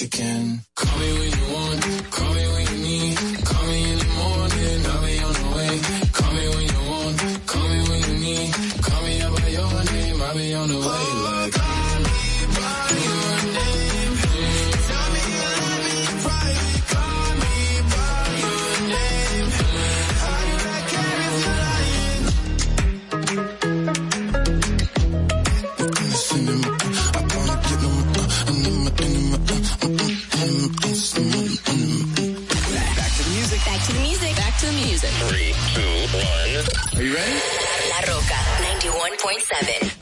you can. Call me when you seven.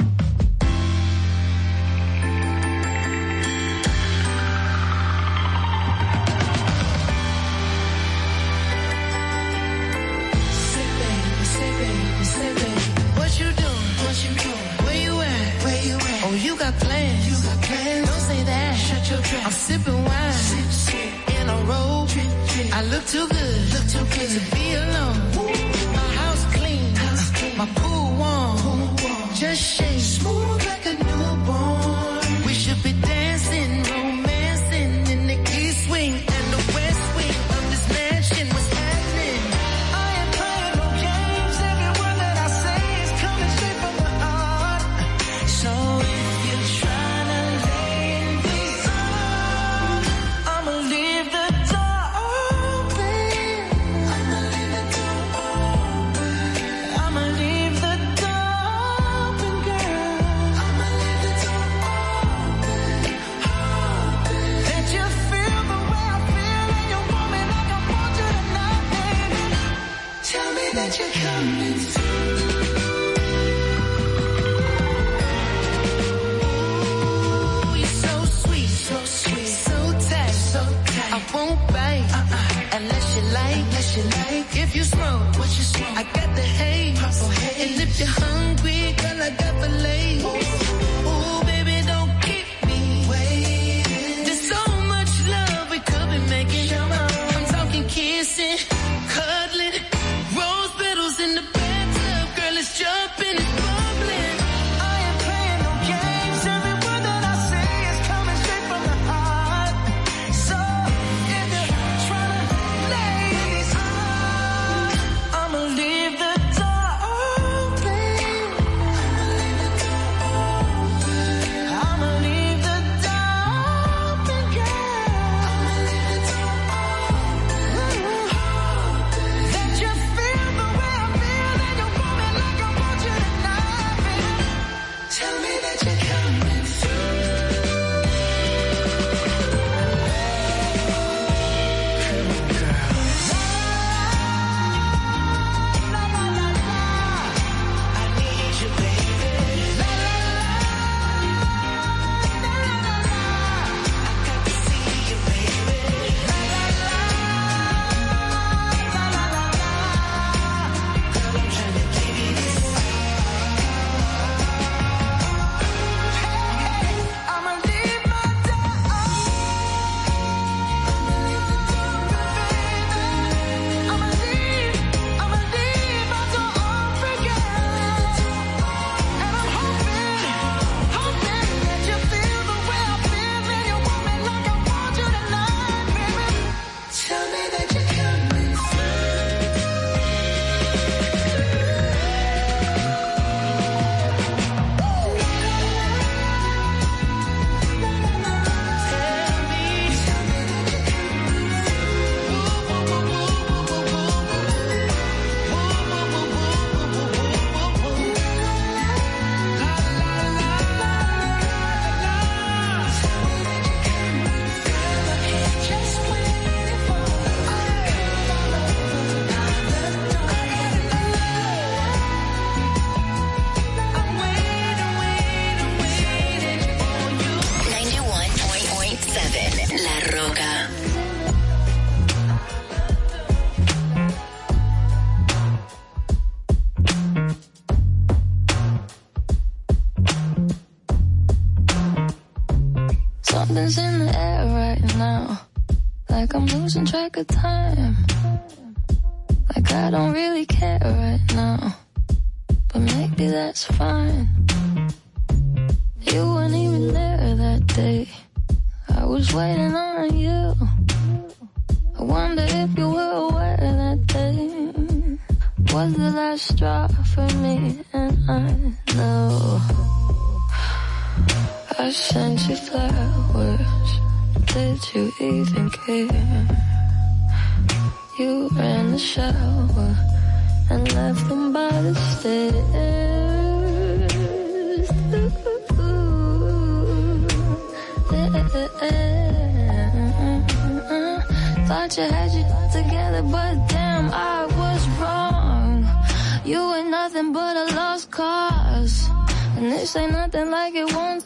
like a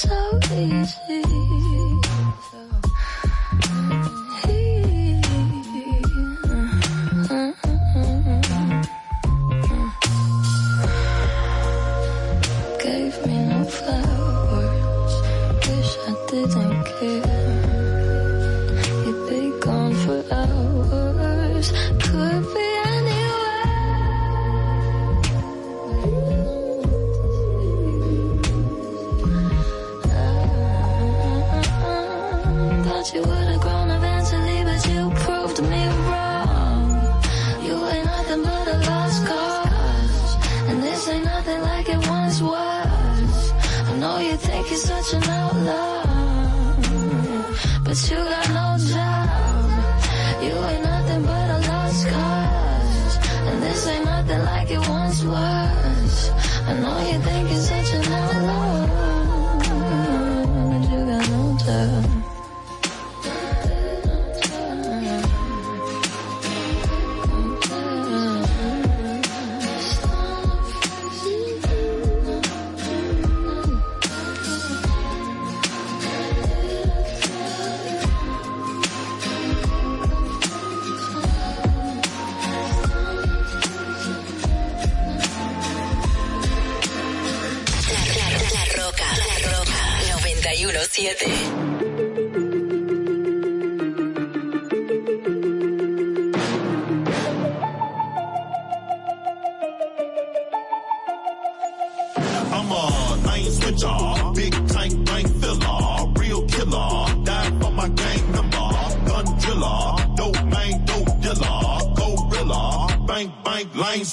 so easy.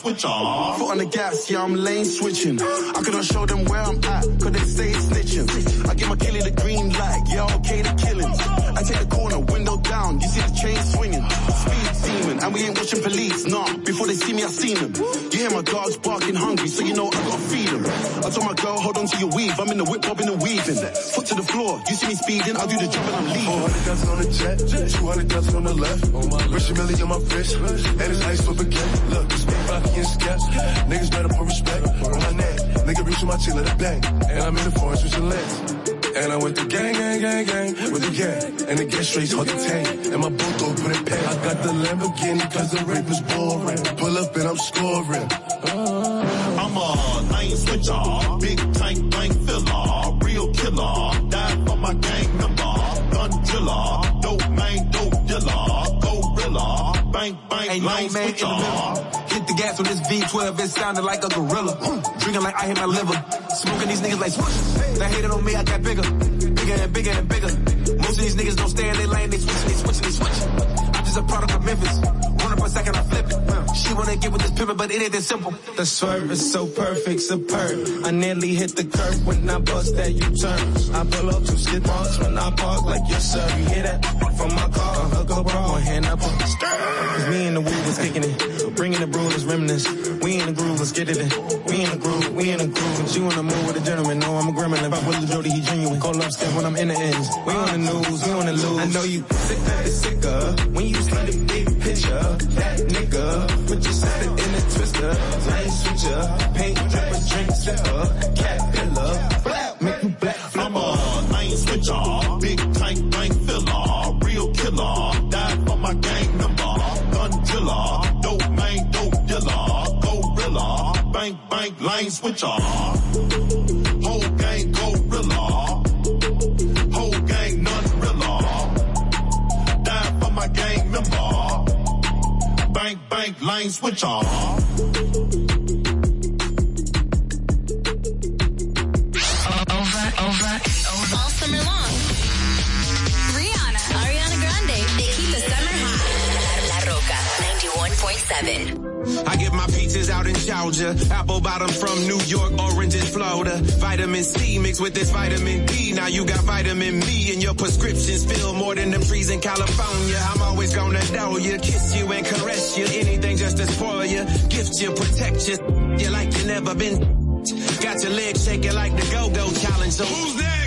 Bank, lane switcher. Foot on the gas, yeah, I'm lane switching. I couldn't show them where I'm at, cause they say it's snitching. I give my killie the green light, yeah, okay, the killings. I take the corner, window down, you see the chain swinging. Speed demon, and we ain't watching police, nah. Before they see me, I seen them. You hear my dogs barking hungry, so you know I gotta feed them. I told my girl, hold on to your weave, I'm in the whip, bobbing and weaving. Foot to the floor, you see me speeding, I'll do the job and I'm leaving. 400 guns on the jet, 200 guns on the left. Rich a million on my wrist, and it's ice for baguette. Look, it's me, Rocky. Niggas better put respect on my neck. Nigga reach my chin, let it bang. And I'm in the forest with your legs. And I went to gang, gang, gang, gang with the gang. And the gas straight hard to tank. And my boat door put in pay. I got the Lamborghini cause the rape was boring. Pull up and I'm scoring. Uh. I'm a lane switcher, big tank, bank filler, real killer, die for my gang number, gun driller, dope man, dope dealer, gorilla, bank, bank, Ain't no lane the switcher. Gas on this V12, it sounded like a gorilla. Drinking like I hit my liver. Smoking these niggas like swoosh. They hated on me, I got bigger. Bigger and bigger and bigger. Most of these niggas don't stay in their lane, they switching, they switching, they switching. I'm just a product of Memphis. Run up a second, I flip it. She wanna get with this pimpin', but it ain't that simple. The swerve is so perfect, superb. I nearly hit the curb when I bust that U-turn. I pull up two skid marks when I park like yes sir. You hear that? From my car, hook up one hand up on the skirt. Cause me and the weed was kicking it. Bringing the brew, let's reminisce. We in the groove, let's get it in. We in the groove, we in the groove. She wanna move with a gentleman, no, I'm a gremlin. If I with the Jody, he genuine. Call up step when I'm in the ends. We on the news, we on the lose. I know you sick of the sicker. When you see the big picture, that nigga. Put your sister in a twister. Lane switcher, paint dripper, drink sipper. Cat pillar, make you black I'm a lane switcher, big tank bank gorilla, bank bank lane switcher, whole gang gorilla, whole gang none rilla, died for my gang member, bank bank lane switcher. Over, over, over. All summer long. Rihanna, Ariana Grande, they keep the summer hot. La Rocka, 91.7. I get my peaches out in Georgia, apple bottom from New York, oranges Florida. Vitamin C mixed with this vitamin D. Now you got vitamin me and your prescriptions fill more than them trees in California. I'm always gonna know you, kiss you and caress you. Anything just to spoil you, gift you, protect you. You like you never been. Got your legs shaking like the go-go challenge. So who's that?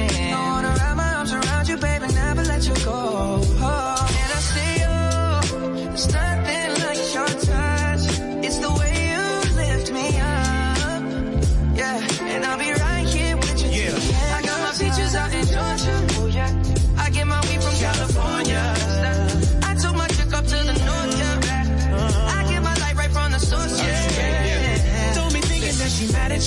Go.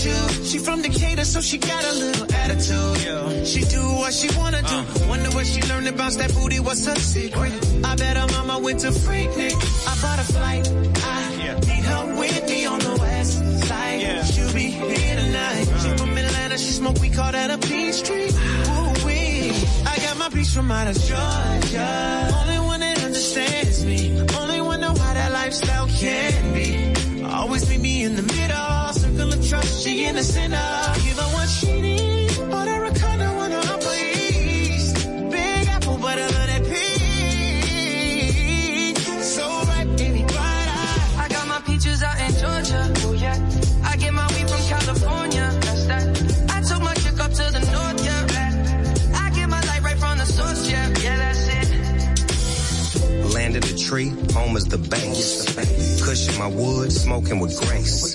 You. She from Decatur, so she got a little attitude. She do what she wanna do. Uh. Wonder what she learned about that booty. What's her secret? I bet her mama went to Freaknik. I bought a flight. I need her with me on the west side. She'll be here tonight. She uh. from Atlanta. She smoke. We call that a peach tree. Ooh wee. I got my peach from out of Georgia. Only one that understands me. Only one know how that lifestyle can be. Always meet me in the middle. Circle of trust. She in the center. Give her what she needs. Order a condo on the upper east. Big apple, but I love that peach. So ripe, baby, bright eye. I got my peaches out in Georgia. Oh yeah. I get my weed from California. That's that. I took my chick up to the north, yeah. I get my light right from the source, yeah. Yeah, that's it. Land of the tree, home is the bank. Cushion my wood, smoking with grace.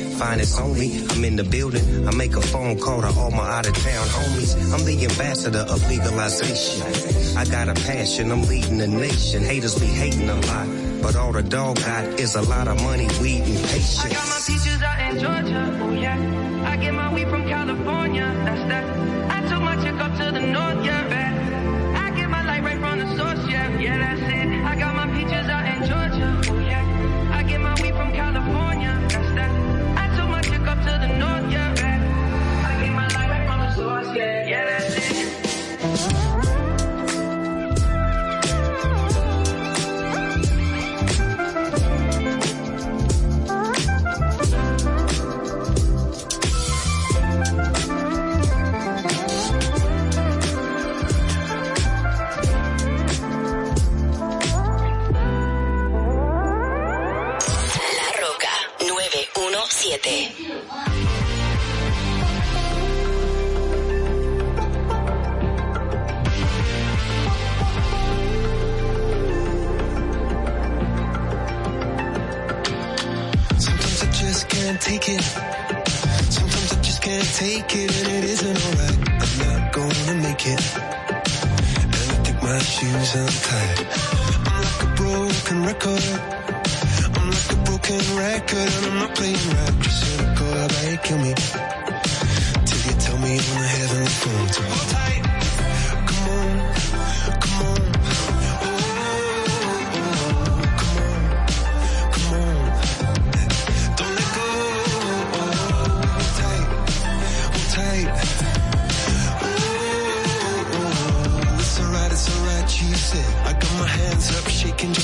Finest on me, I'm in the building. I make a phone call to all my out of town homies. I'm the ambassador of legalization. I got a passion, I'm leading the nation. Haters be hating a lot, but all the dog got is a lot of money, weed, and patience. I got my peaches out in Georgia. Oh yeah. I get my weed from California. That's that. I took my chick up to the north, yeah. Take it, and it isn't alright. I'm not gonna make it. And I think my shoes untied. I'm like a broken record. I'm like a broken record, and I'm not playing right. Just cynical, I bet kill me. Till you tell me on the heavenly phone to hold tight.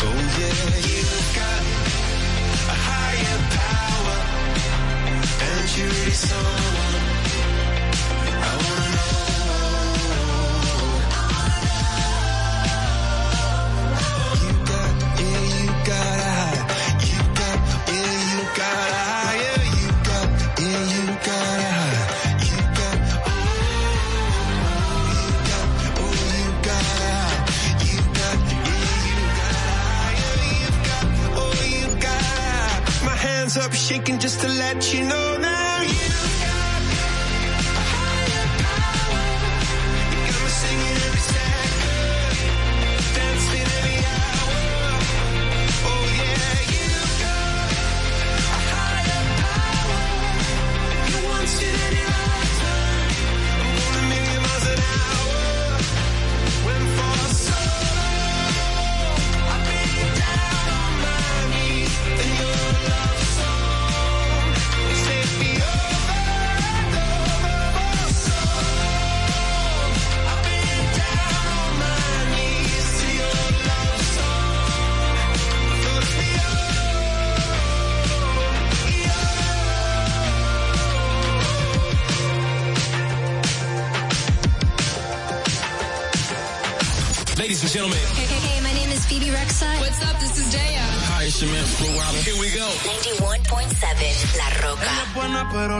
Oh yeah,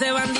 Ese bandido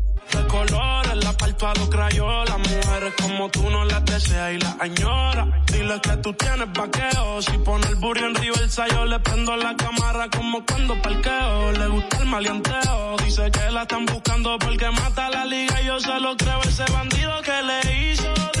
De colores, la parto a los crayolas. Mujeres como tú no las deseas y las añora. Dile que tú tienes vaqueo. Si pone el burro en reversa, yo le prendo la cámara como cuando parqueo. Le gusta el maleanteo. Dice que la están buscando porque mata la liga. Yo se lo creo, ese bandido que le hizo.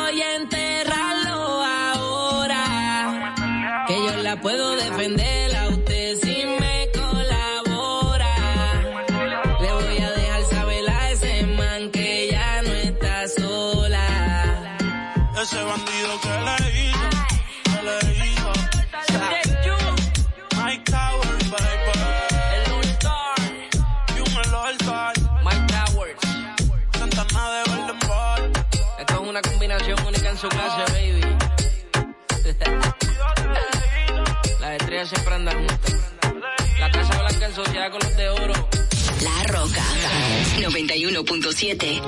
defender a usted si me colabora. Le voy a dejar saber a ese man que ya no está sola. Ese bandido que le hizo, que le hizo. Mike Towers, baby. El All-Star. Un All-Star. Mike Towers. Santana de Golden Ball. Esto es una combinación única en su clase, Sociedad con los de oro. La Roca 91.7.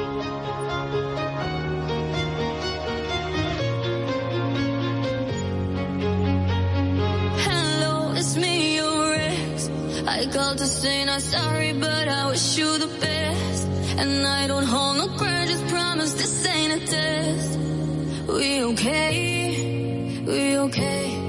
Hello, it's me, your ex. I called to say not sorry, but I wish you the best. And I don't hold no grudges, promise this ain't a test. We okay? We okay?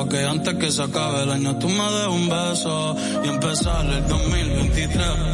pa' que antes que se acabe el año tú me des un beso y empezar el 2023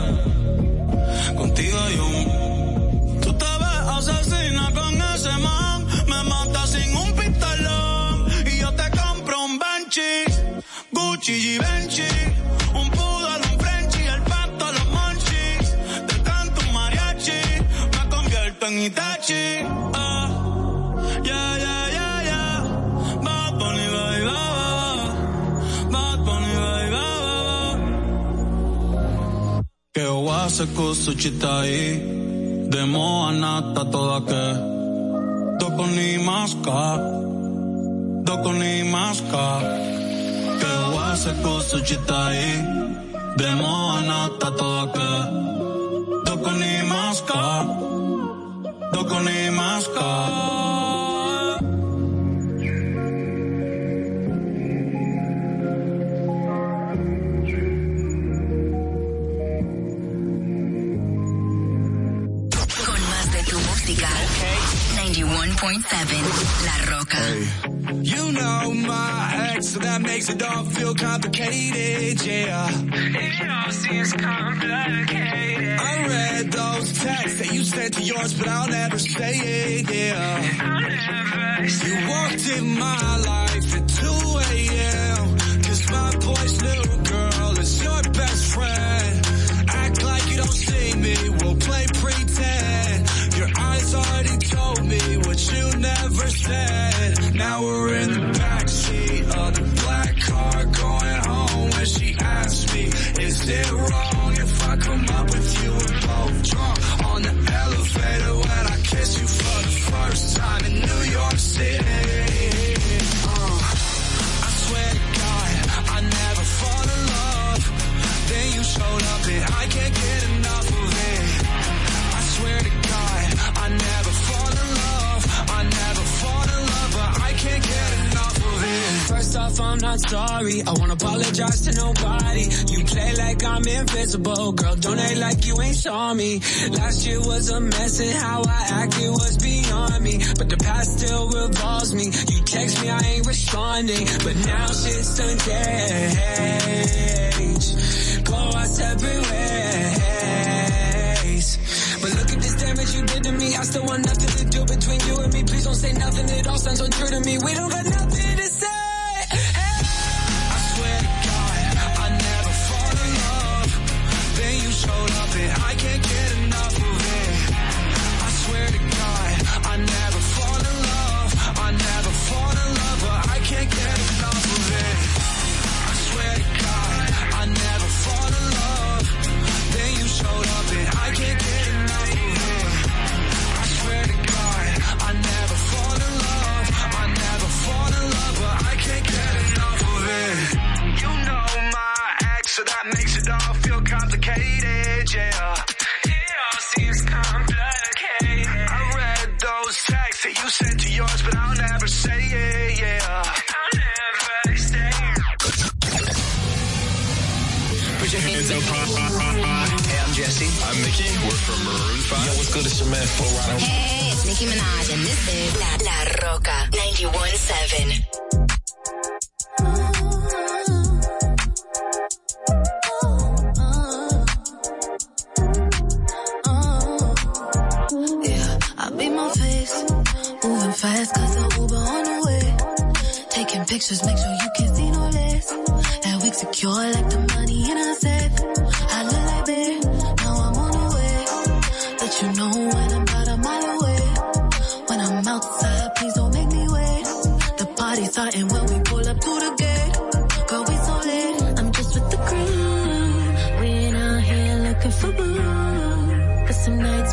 su ahí. De Moana está toda que. Toco ni masca. Toco ni masca. Que voy a hacer con su chiste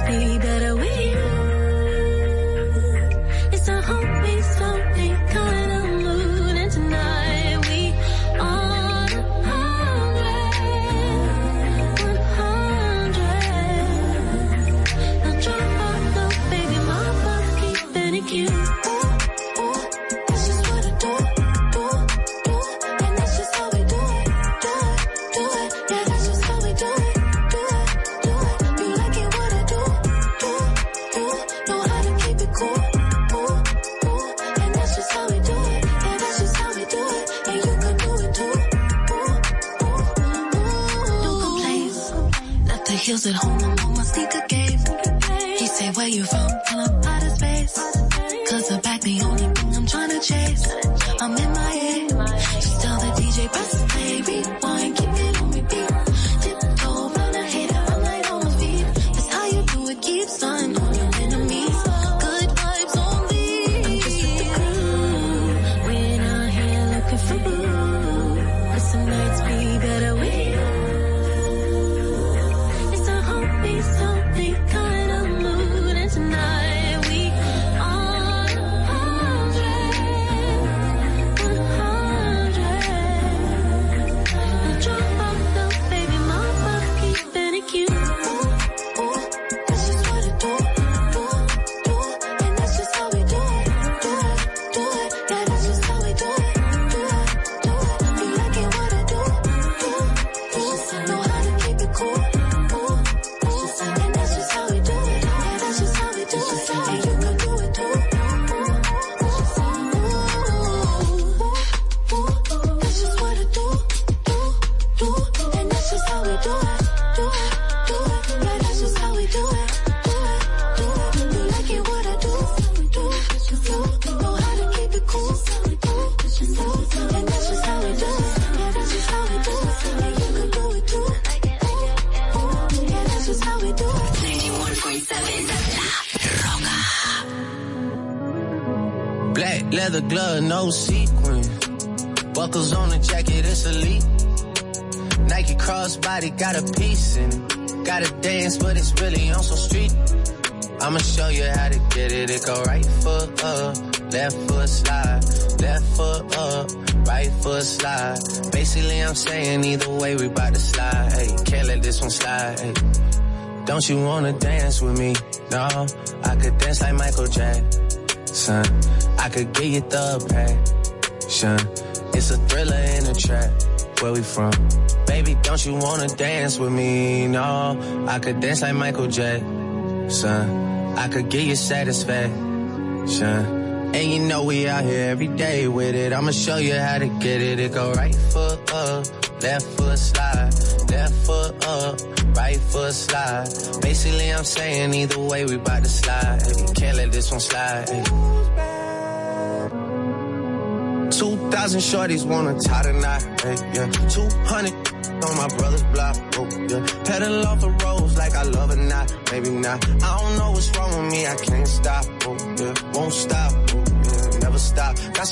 be better. I'm saying either way we bout to slide. Hey, can't let this one slide. Hey. Don't you wanna dance with me? No, I could dance like Michael Jackson. I could get you the passion. It's a thriller in a trap. Where we from? Baby, don't you wanna dance with me? No, I could dance like Michael Jackson. I could get you satisfaction. And you know we out here every day with it. I'ma show you how to get it. It go right left foot slide, left foot up, right foot slide. Basically, I'm saying either way we bout to slide. Can't let this one slide. Hey. 2,000 shorties wanna tie hey, yeah. 200 on my brother's block, oh, yeah. Pedal off the roads like I love it not, maybe not. I don't know what's wrong with me, I can't stop, oh, yeah. Won't stop,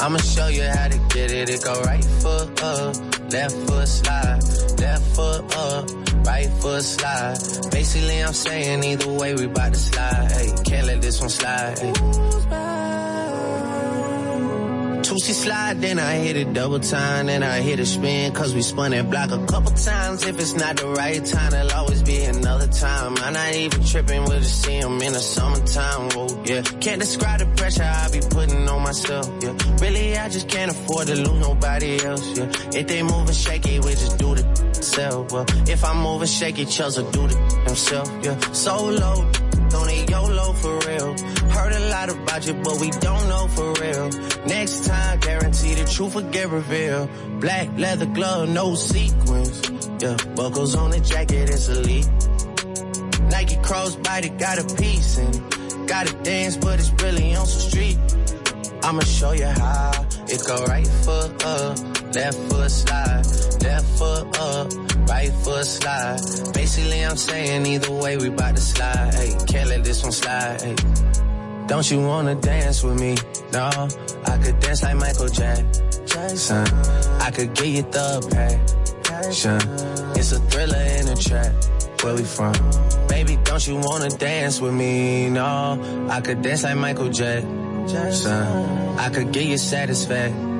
I'ma show you how to get it. It go right foot up, left foot slide, left foot up, right foot slide. Basically, I'm saying either way we bout to slide. Hey, can't let this one slide. Two-C slide, then I hit it double time, then I hit a spin, cause we spun that block a couple times. If it's not the right time, there'll always be another time. I'm not even tripping, we'll just see in the summertime, whoa, yeah. Can't describe the pressure I be putting on myself, yeah. Really, I just can't afford to lose nobody else, yeah. If they moving shaky, we just do the self, well. If I'm moving shaky, Chels will do the himself, yeah. Solo, don't YOLO for real. Heard a lot about you, but we don't know for real. Next time, guarantee the truth will get revealed. Black leather glove, no sequins. Yeah, buckles on the jacket, it's elite. Nike crossbody got a piece in. Gotta dance, but it's really on some street. I'ma show you how. It go right foot up, left foot slide, left foot up, right foot slide. Basically, I'm saying either way we bout to slide. Hey, can't let this one slide. Hey. Don't you wanna dance with me? No, I could dance like Michael Jackson. I could get you the passion. It's a thriller in a trap. Where we from? Baby, don't you wanna dance with me? No, I could dance like Michael Jackson. I could get you satisfaction.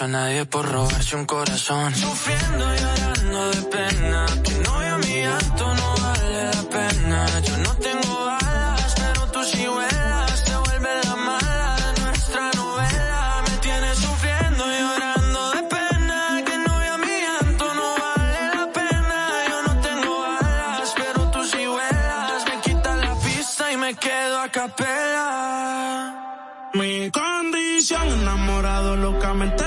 a nadie por robarse un corazón. Sufriendo y llorando de pena, tu novio mi llanto no vale la pena. Yo no tengo alas, pero tú sí vuelas, te vuelves la mala de nuestra novela. Me tienes sufriendo y llorando de pena, que novio mi llanto no vale la pena. Yo no tengo alas, pero tú sí vuelas, me quitas la pista y me quedo a capela. Mi condición enamorado locamente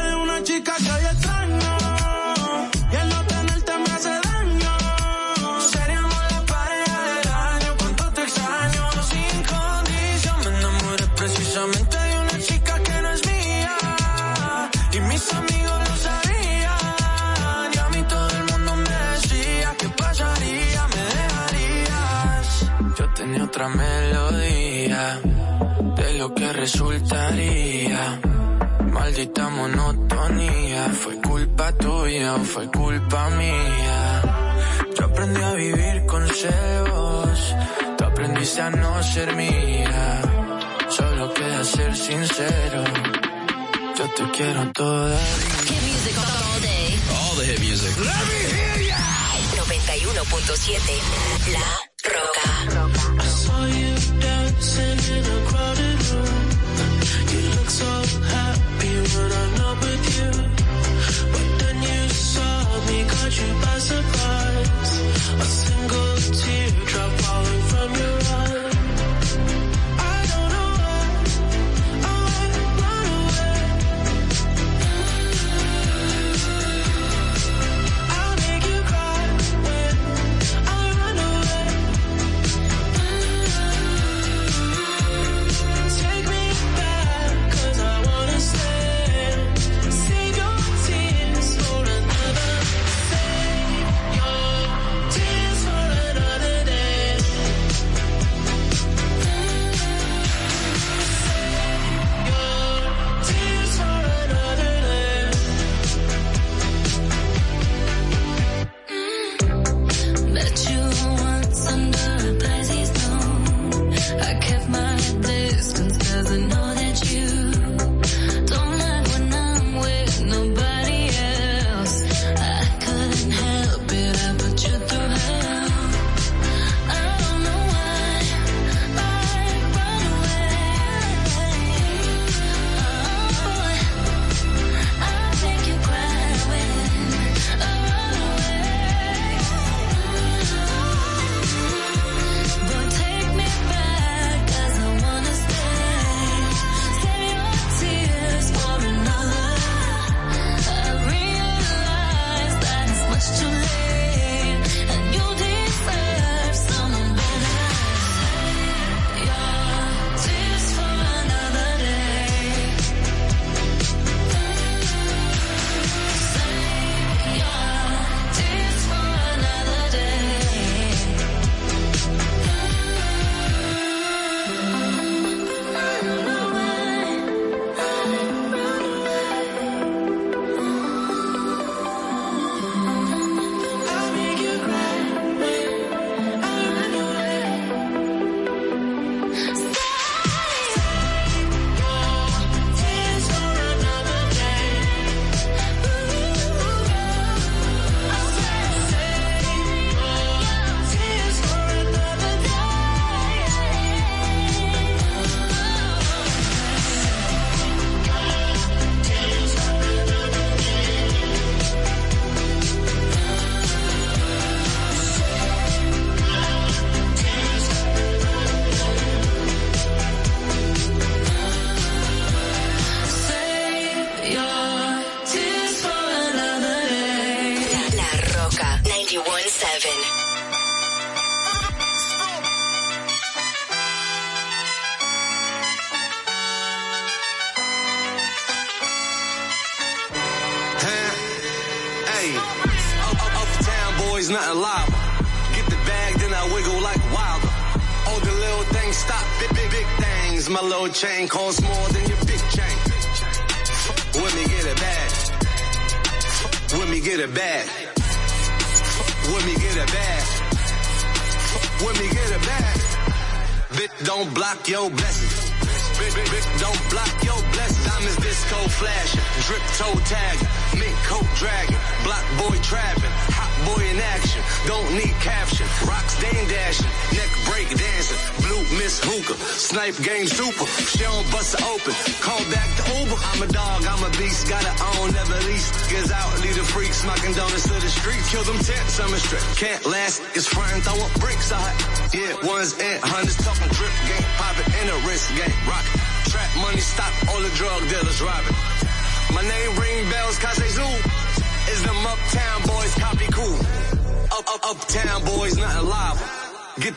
melodía de lo que resultaría. Maldita monotonía, fue culpa tuya o fue culpa mía. Yo aprendí a vivir con celos, tú aprendiste a no ser mía. Solo queda ser sincero, yo te quiero toda. Hit music all day. All the hit music. Let me hear ya. 91.7 La Roca. Roca.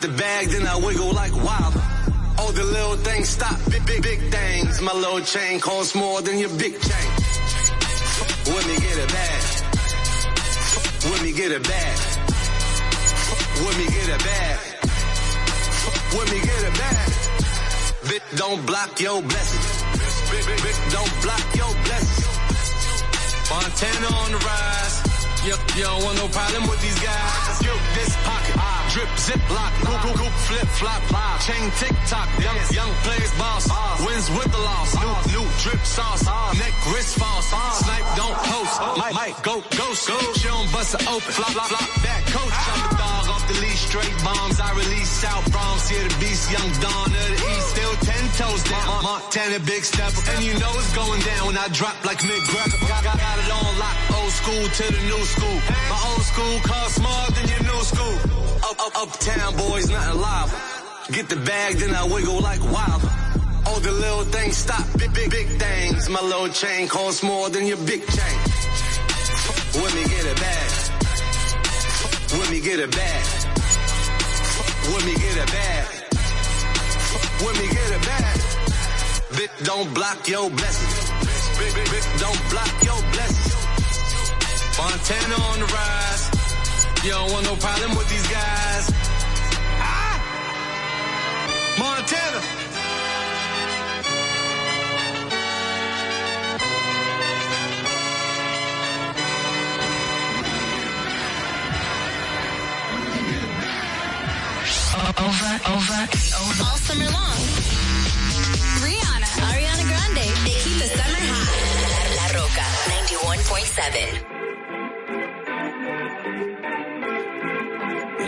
The bag, then I wiggle like wild. All the little things stop, big, big, big things. My little chain costs more than your big chain. With me get it bad. With me get it bad. With me get it bad. With me get it bad. Bit don't block your blessings. Bit, bit, bit don't block your blessings. Montana on the rise. You, you don't want no problem with these guys. Yo, this pocket. Ah. Drip, zip, lock, coop, coop, coop, flip, flop, flop. Chain, tick, tock, young, young players, boss. Wins with the loss. New, new drip sauce. Neck, wrist, false. Snipe, don't post. Might, might, go, ghost. Go. She don't bust it open. Flop, flop, flop, back, coach. I'm the dog off the leash, straight bombs. I release South Bronx, here the beast, young Dawn of the East. Still ten toes down. Montana, big step. And you know it's going down when I drop like Mick Greco. Got, got, got it on lock, old school to the new school. My old school costs more than your new school. Up, uptown boys, nothing live. Get the bag, then I wiggle like wild. All the little things stop, big, big, big things. My little chain costs more than your big chain. With me get it bad. With me get it bad. With me get it bad. With me get it bad. Bit don't block your blessings. Don't block your blessings. Montana on the rise. You don't want no problem with these guys. Ah! Montana. Over, over, over. All summer long. Rihanna, Ariana Grande, they keep the summer hot. La Rocka, 91.7.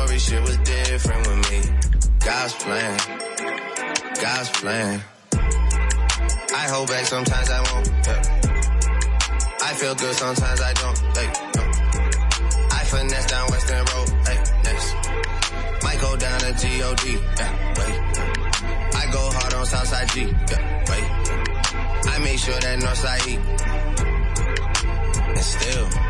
Story, shit was different with me. God's plan, God's plan. I hold back, sometimes I won't. yeah. I feel good, sometimes I don't. Hey, no. I finesse down Weston Road. Hey, next. Might go down to G-O-D. Yeah, wait. I go hard on Southside G. Yeah, wait. I make sure that Northside E. And still.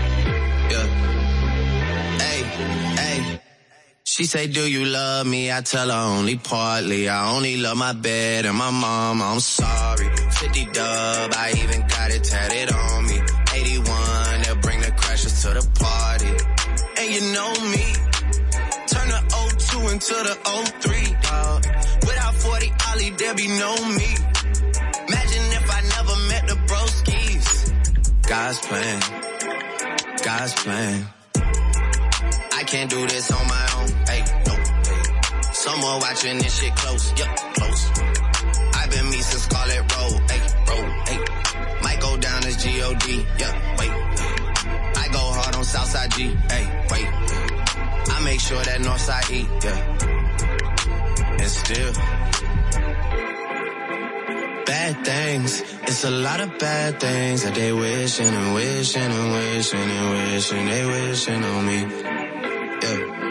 She say, do you love me? I tell her only partly. I only love my bed and my mom. I'm sorry. 50 dub, I even got it tatted on me. 81, they'll bring the crashers to the party. And you know me. Turn the 02 into the 03, dog. Without 40 Ollie, there be no me. Imagine if I never met the broskies. God's plan. God's plan. I can't do this on my Someone watching this shit close. Yup, close. I've been me since Scarlett Road. Hey, road. Hey. Might go down as G-O-D. Yeah, wait. I go hard on South G. Hey, wait. I make sure that Northside eat, yeah. And still. Bad things, it's a lot of bad things that they wishing and wishing and wishing and wishing they wishing on me. Yeah.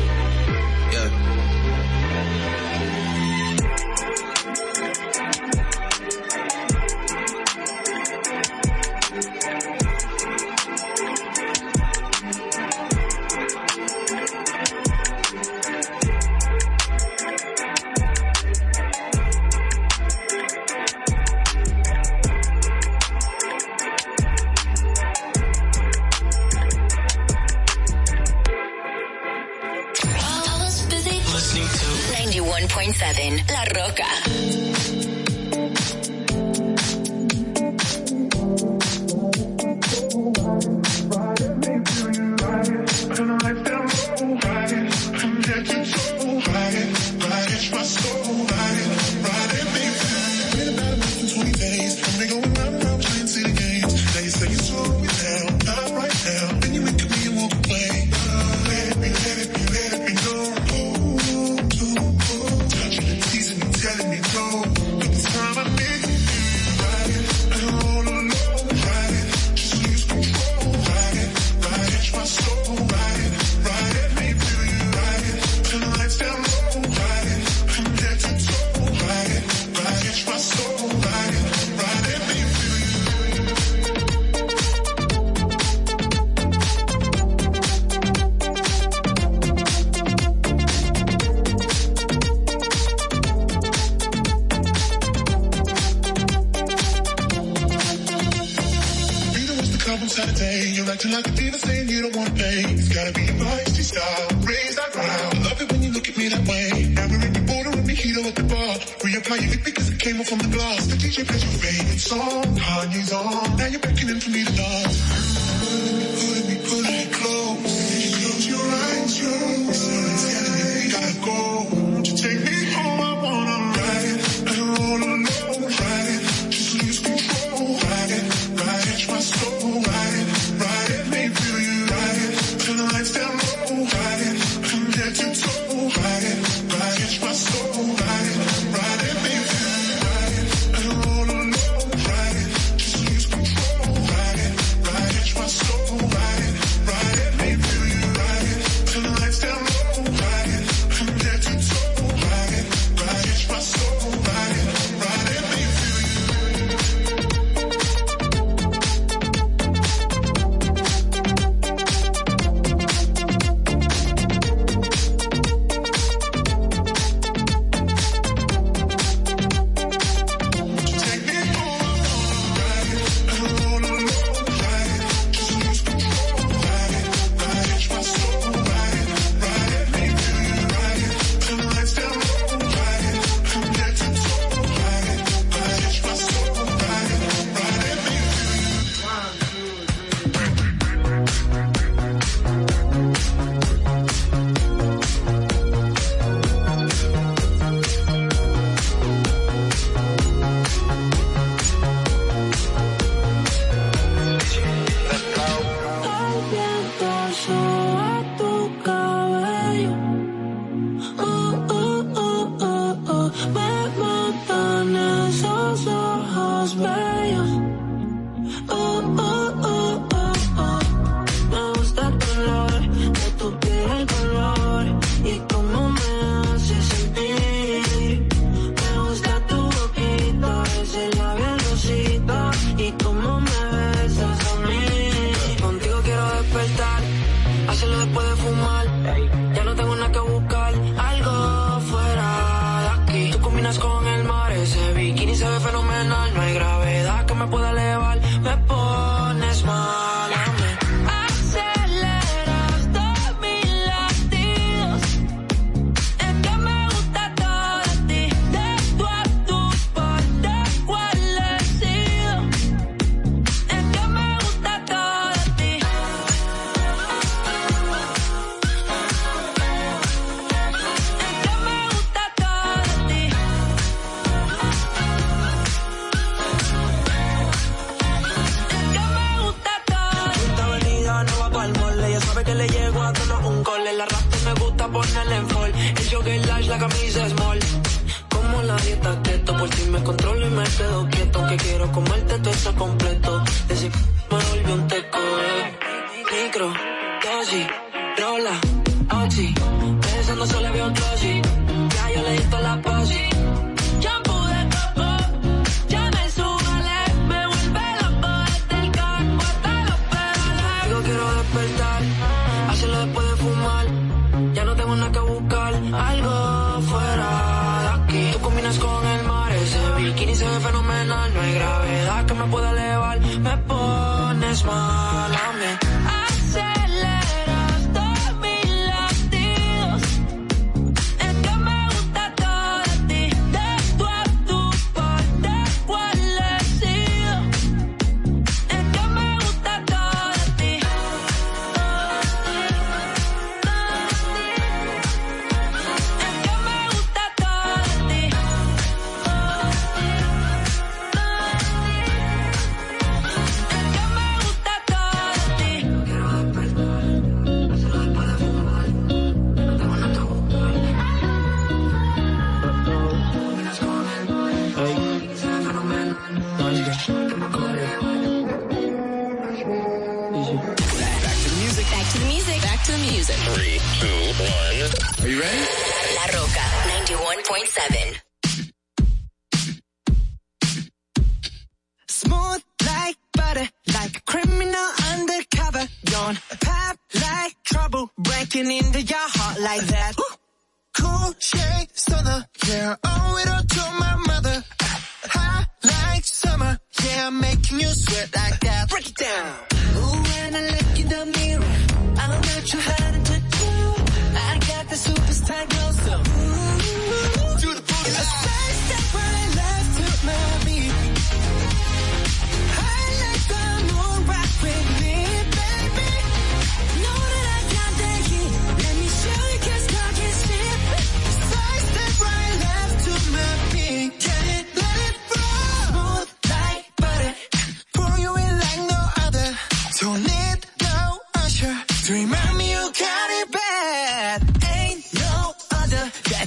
91.7 La Roca. Acting like a diva saying you don't want pay. It's gotta be a feisty style. Raise that ground. I love it when you look at me that way. Now we're in the border and heat at the bar. Reapply your lip because it came off from the glass. The DJ plays your favorite song. Kanye's on. Now you're beckoning for me to dance.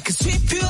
Other that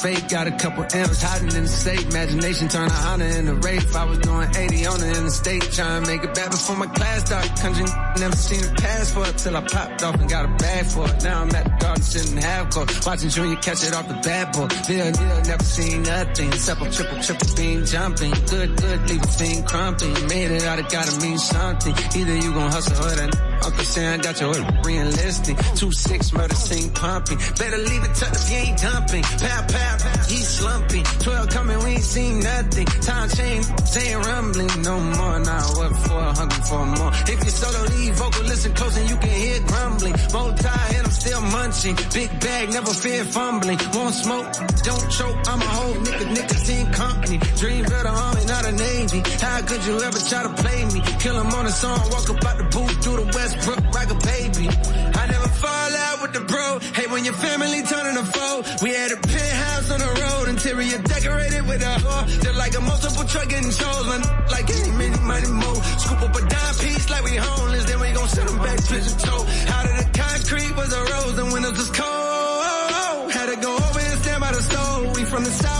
fake. Got a couple M's hiding in the safe. Imagination turn a Honda into Wraith. I was doing 80 on it in the interstate. Trying to make it back before my class started. Country never seen a pass for it till I popped off and got a bag for it. Now I'm at the garden sitting half court. Watching Junior catch it off the bad boy. Deal, deal, never seen nothing. Triple, triple, triple beam jumping. Good, good, leave a fiend crumping. Made it out, it gotta mean something. Either you gon' hustle or that Uncle Sam got your re-enlisting. Two six murder scene pumping. Better leave it tucked if you ain't dumping. Pow, pow, pow, he slumping. Twelve coming, we ain't seen nothing. Time change, saying rumbling no more. Now what for? Hungry for more. If you solo leave vocal, listen close and you can hear grumbling. Multi and I'm still munching. Big bag, never fear fumbling. Won't smoke, don't choke. I'm a whole nigga, nicotine company. Dream of the army, not a navy. How could you ever try to play me? Kill him on a song, walk up out the booth through the Westbrook like a baby. I never fall out with the bro. Hey, when your family turning a foe, we had a penthouse on the road, interior decorated with a whore. Just like a multiple truck getting shows, man. Like any many money mo. Scoop up a dime piece like we homeless, then we gon' send them back pigeon toe. Out of the concrete was a rose, and windows was cold. Had to go over and stand by the stove. We from the southeast,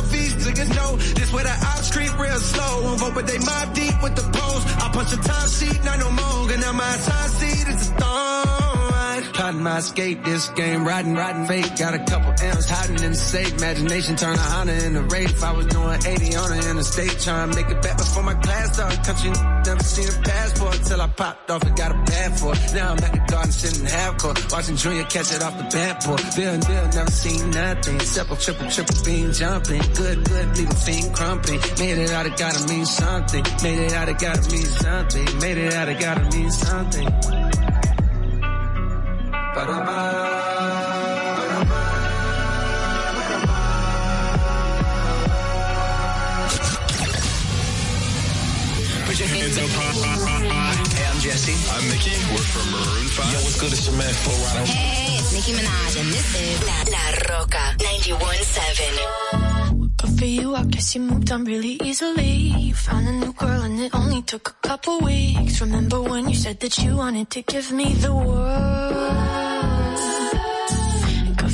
but they mob deep with the post. I punch the time sheet, not no more. And now my side seat is a thorn. Plotting my escape, this game, riding, riding fake. Got a couple M's hiding in the safe. Imagination turn a Honda into Wraith. I was doing 80 on the interstate, trying to make it back before my class started. Country never seen a passport till I popped off and got a bad for it. Now I'm at the garden sitting half court, watching Junior catch it off the bad board. Bill and Bill never seen nothing. Triple, triple, triple beam jumping. Good, good, leave a fiend crumping. Made it out, it gotta mean something. Made it out, it gotta mean something. Made it out, it gotta mean something. Put your hands up high. Hey, I'm Jesse. I'm Mickey. We're from Maroon 5. Yo, what's good? It's your man, Flo Rida. Hey, it's Nicki Minaj, and this is La, La Rocka 91.7. Good for you, I guess you moved on really easily. You found a new girl and it only took a couple weeks. Remember when you said that you wanted to give me the world?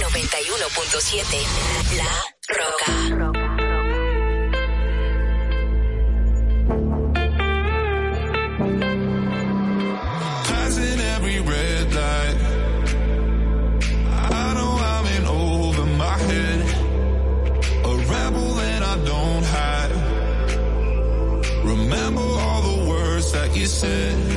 Noventa y uno punto siete, La Roca. said.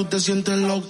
tú te sientes loco.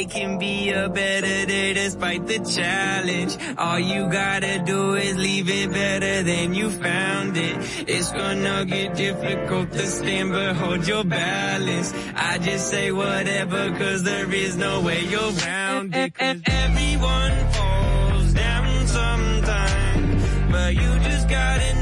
Today can be a better day despite the challenge. All you gotta do is leave it better than you found it. It's gonna get difficult to stand but hold your balance. I just say whatever cause there is no way you're round it. Cause everyone falls down sometimes, but you just gotta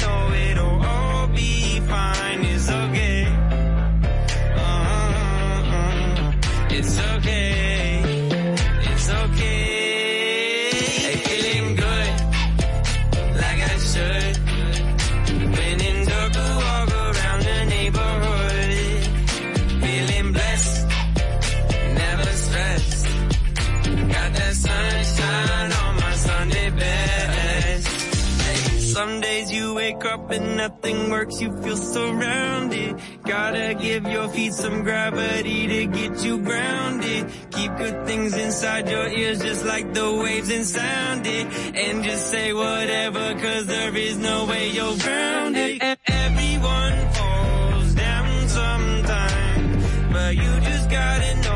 But nothing works, you feel surrounded. Gotta give your feet some gravity to get you grounded. Keep good things inside your ears just like the waves and sound it. And just say whatever cause there is no way you're grounded. Everyone falls down sometimes, but you just gotta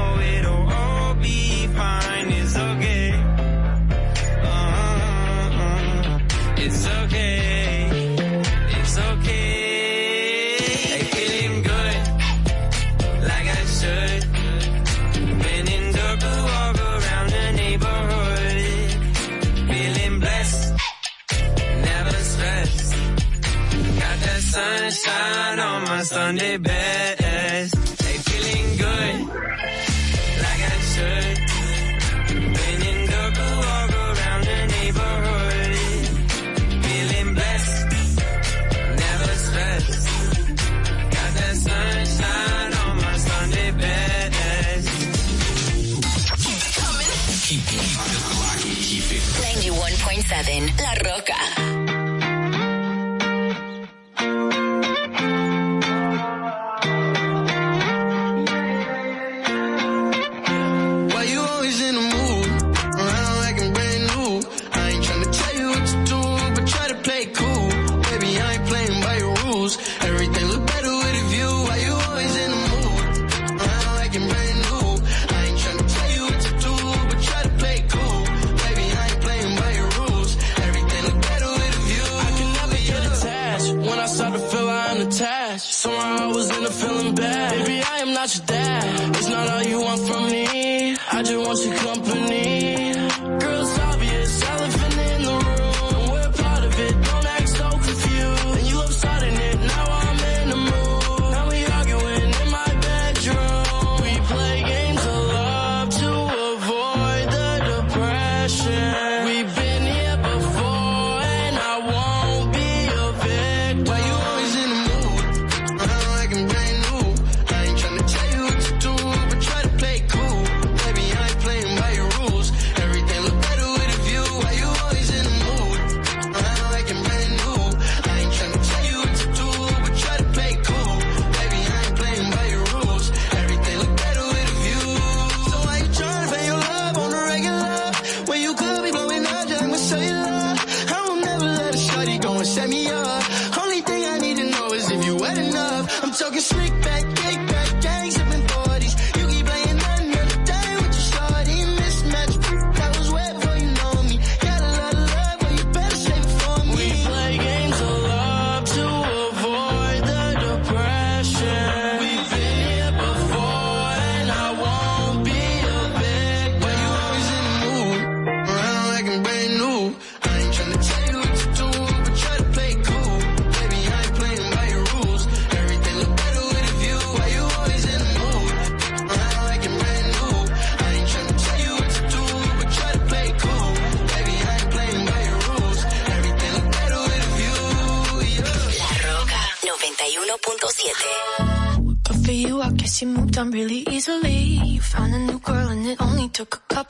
sunshine on my Sunday best. Hey, feeling good, like I should. Been in the walk around the neighborhood. Feeling blessed, never stressed. Got that sunshine on my Sunday best. Keep, keep keep it. 91.7 La Rocka.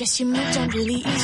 Guess you moved on really easily.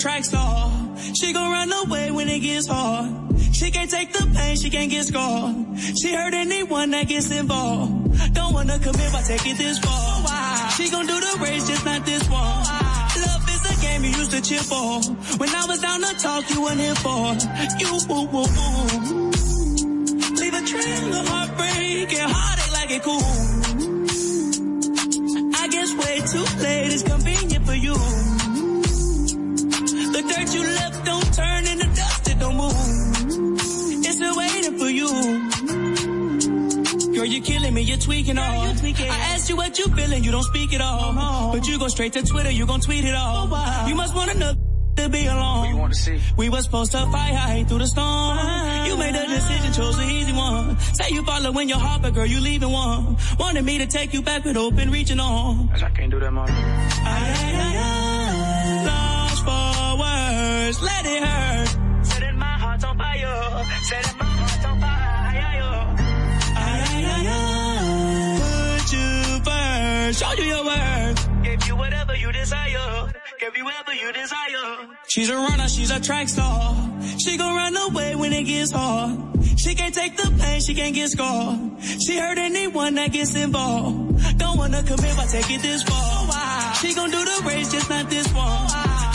Track star. She gon' run away when it gets hard. She can't take the pain, she can't get scarred. She hurt anyone that gets involved. Don't wanna commit, but take it this far. She gon' do the race, just not this one. Love is a game you used to cheer for. When I was down to talk, you weren't here for. You, woo, woo, woo. Leave a trail of heartbreak and heartache like it cool. I guess way too late is convenient for you. The you left don't turn into dust, it don't move. It's still waiting for you. Girl, you're killing me, you're tweaking all. I asked you what you feeling, you don't speak at all. But you go straight to Twitter, you gon' tweet it all. You must want another to be alone. We were supposed to fight high through the storm. You made a decision, chose the easy one. Say you following your heart, but girl, you leaving one. Wanted me to take you back with open reaching arms. I can't do that, mom. Ay. Lost for words, let it hurt. Setting my heart on fire. Setting my heart on fire. Ay, ay, ay, ay. Put you first, show you your worth. Give you whatever you desire. Give you whatever you desire. She's a runner, she's a track star. She gon' run away when it gets hard. She can't take the pain, she can't get scarred. She hurt anyone that gets involved. Don't wanna commit, but take it this far. She gon' do the race, just not this one.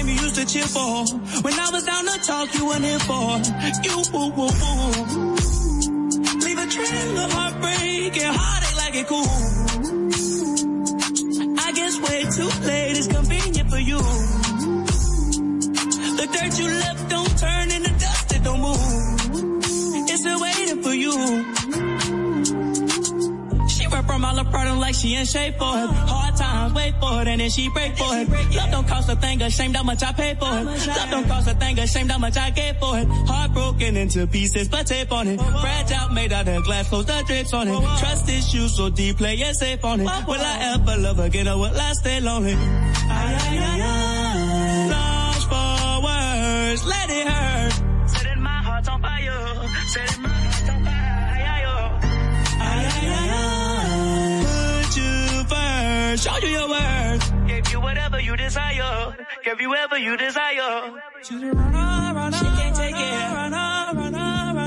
Game you used to cheer for. When I was down to talk, you weren't here for. You woo woo woo. Leave a trail of heartbreak and heartache like it cool. I guess way too late is convenient for you. The dirt you left All her problem like she in shape for it. Hard times, wait for it, and then she break for it. Love don't cost a thing, ashamed how much I pay for it. Love don't cost a thing, ashamed how much I gave for it. Heartbroken into pieces, but tape on it. Fragile, made out of glass, close the drips on it. Trust issues so deep, play it safe on it. Will I ever love again or will I stay lonely? Ay, ay, ay. Lost for words, let it hurt. Setting my heart on fire. Setting my first, show you your worth. Give you whatever you desire. Give you whatever you desire. She can't take it.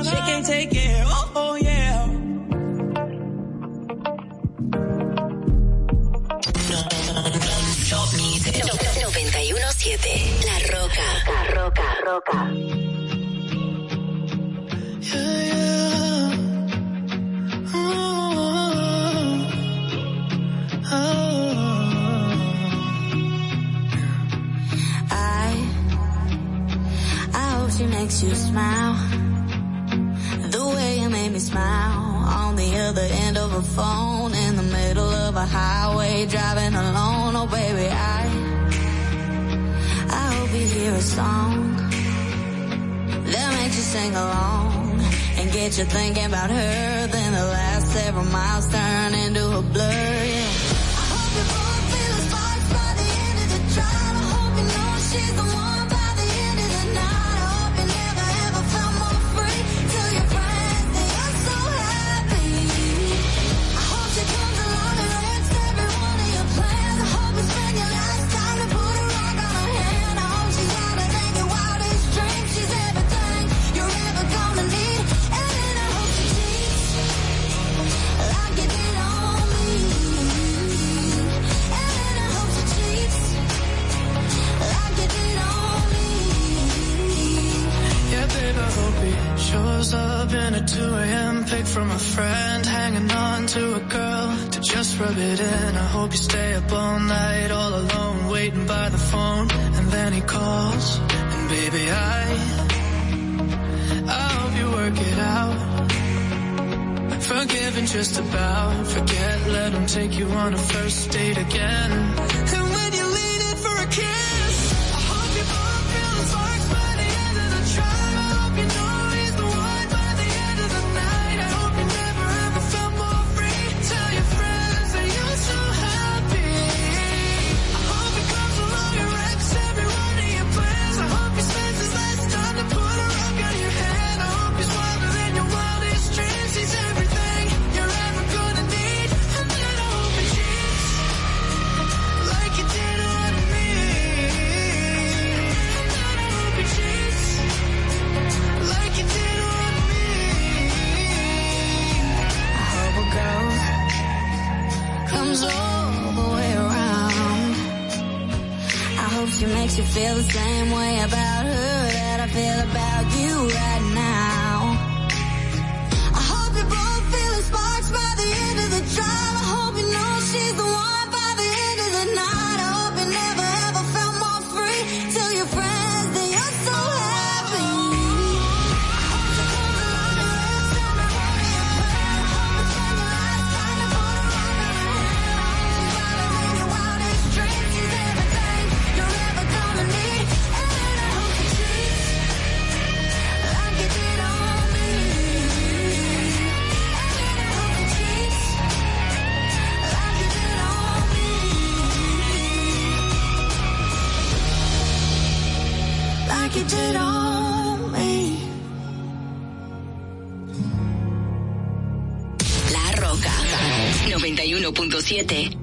She can't take it. Oh, oh yeah. Top Music 917 La Roca. Roca, Roca. I, she makes you smile. The way you made me smile on the other end of a phone in the middle of a highway driving alone. Oh baby, I, I hope you hear a song that makes you sing along and get you thinking about her. Then the last several miles turn into a blur. Yeah. She's the one by the up a 2 a.m. Pick from a friend, hanging on to a girl to just rub it in. I hope you stay up all night, all alone, waiting by the phone, and then he calls, and baby, I, I hope you work it out. Forgiving just about, forget, let him take you on a first date again. 91.7.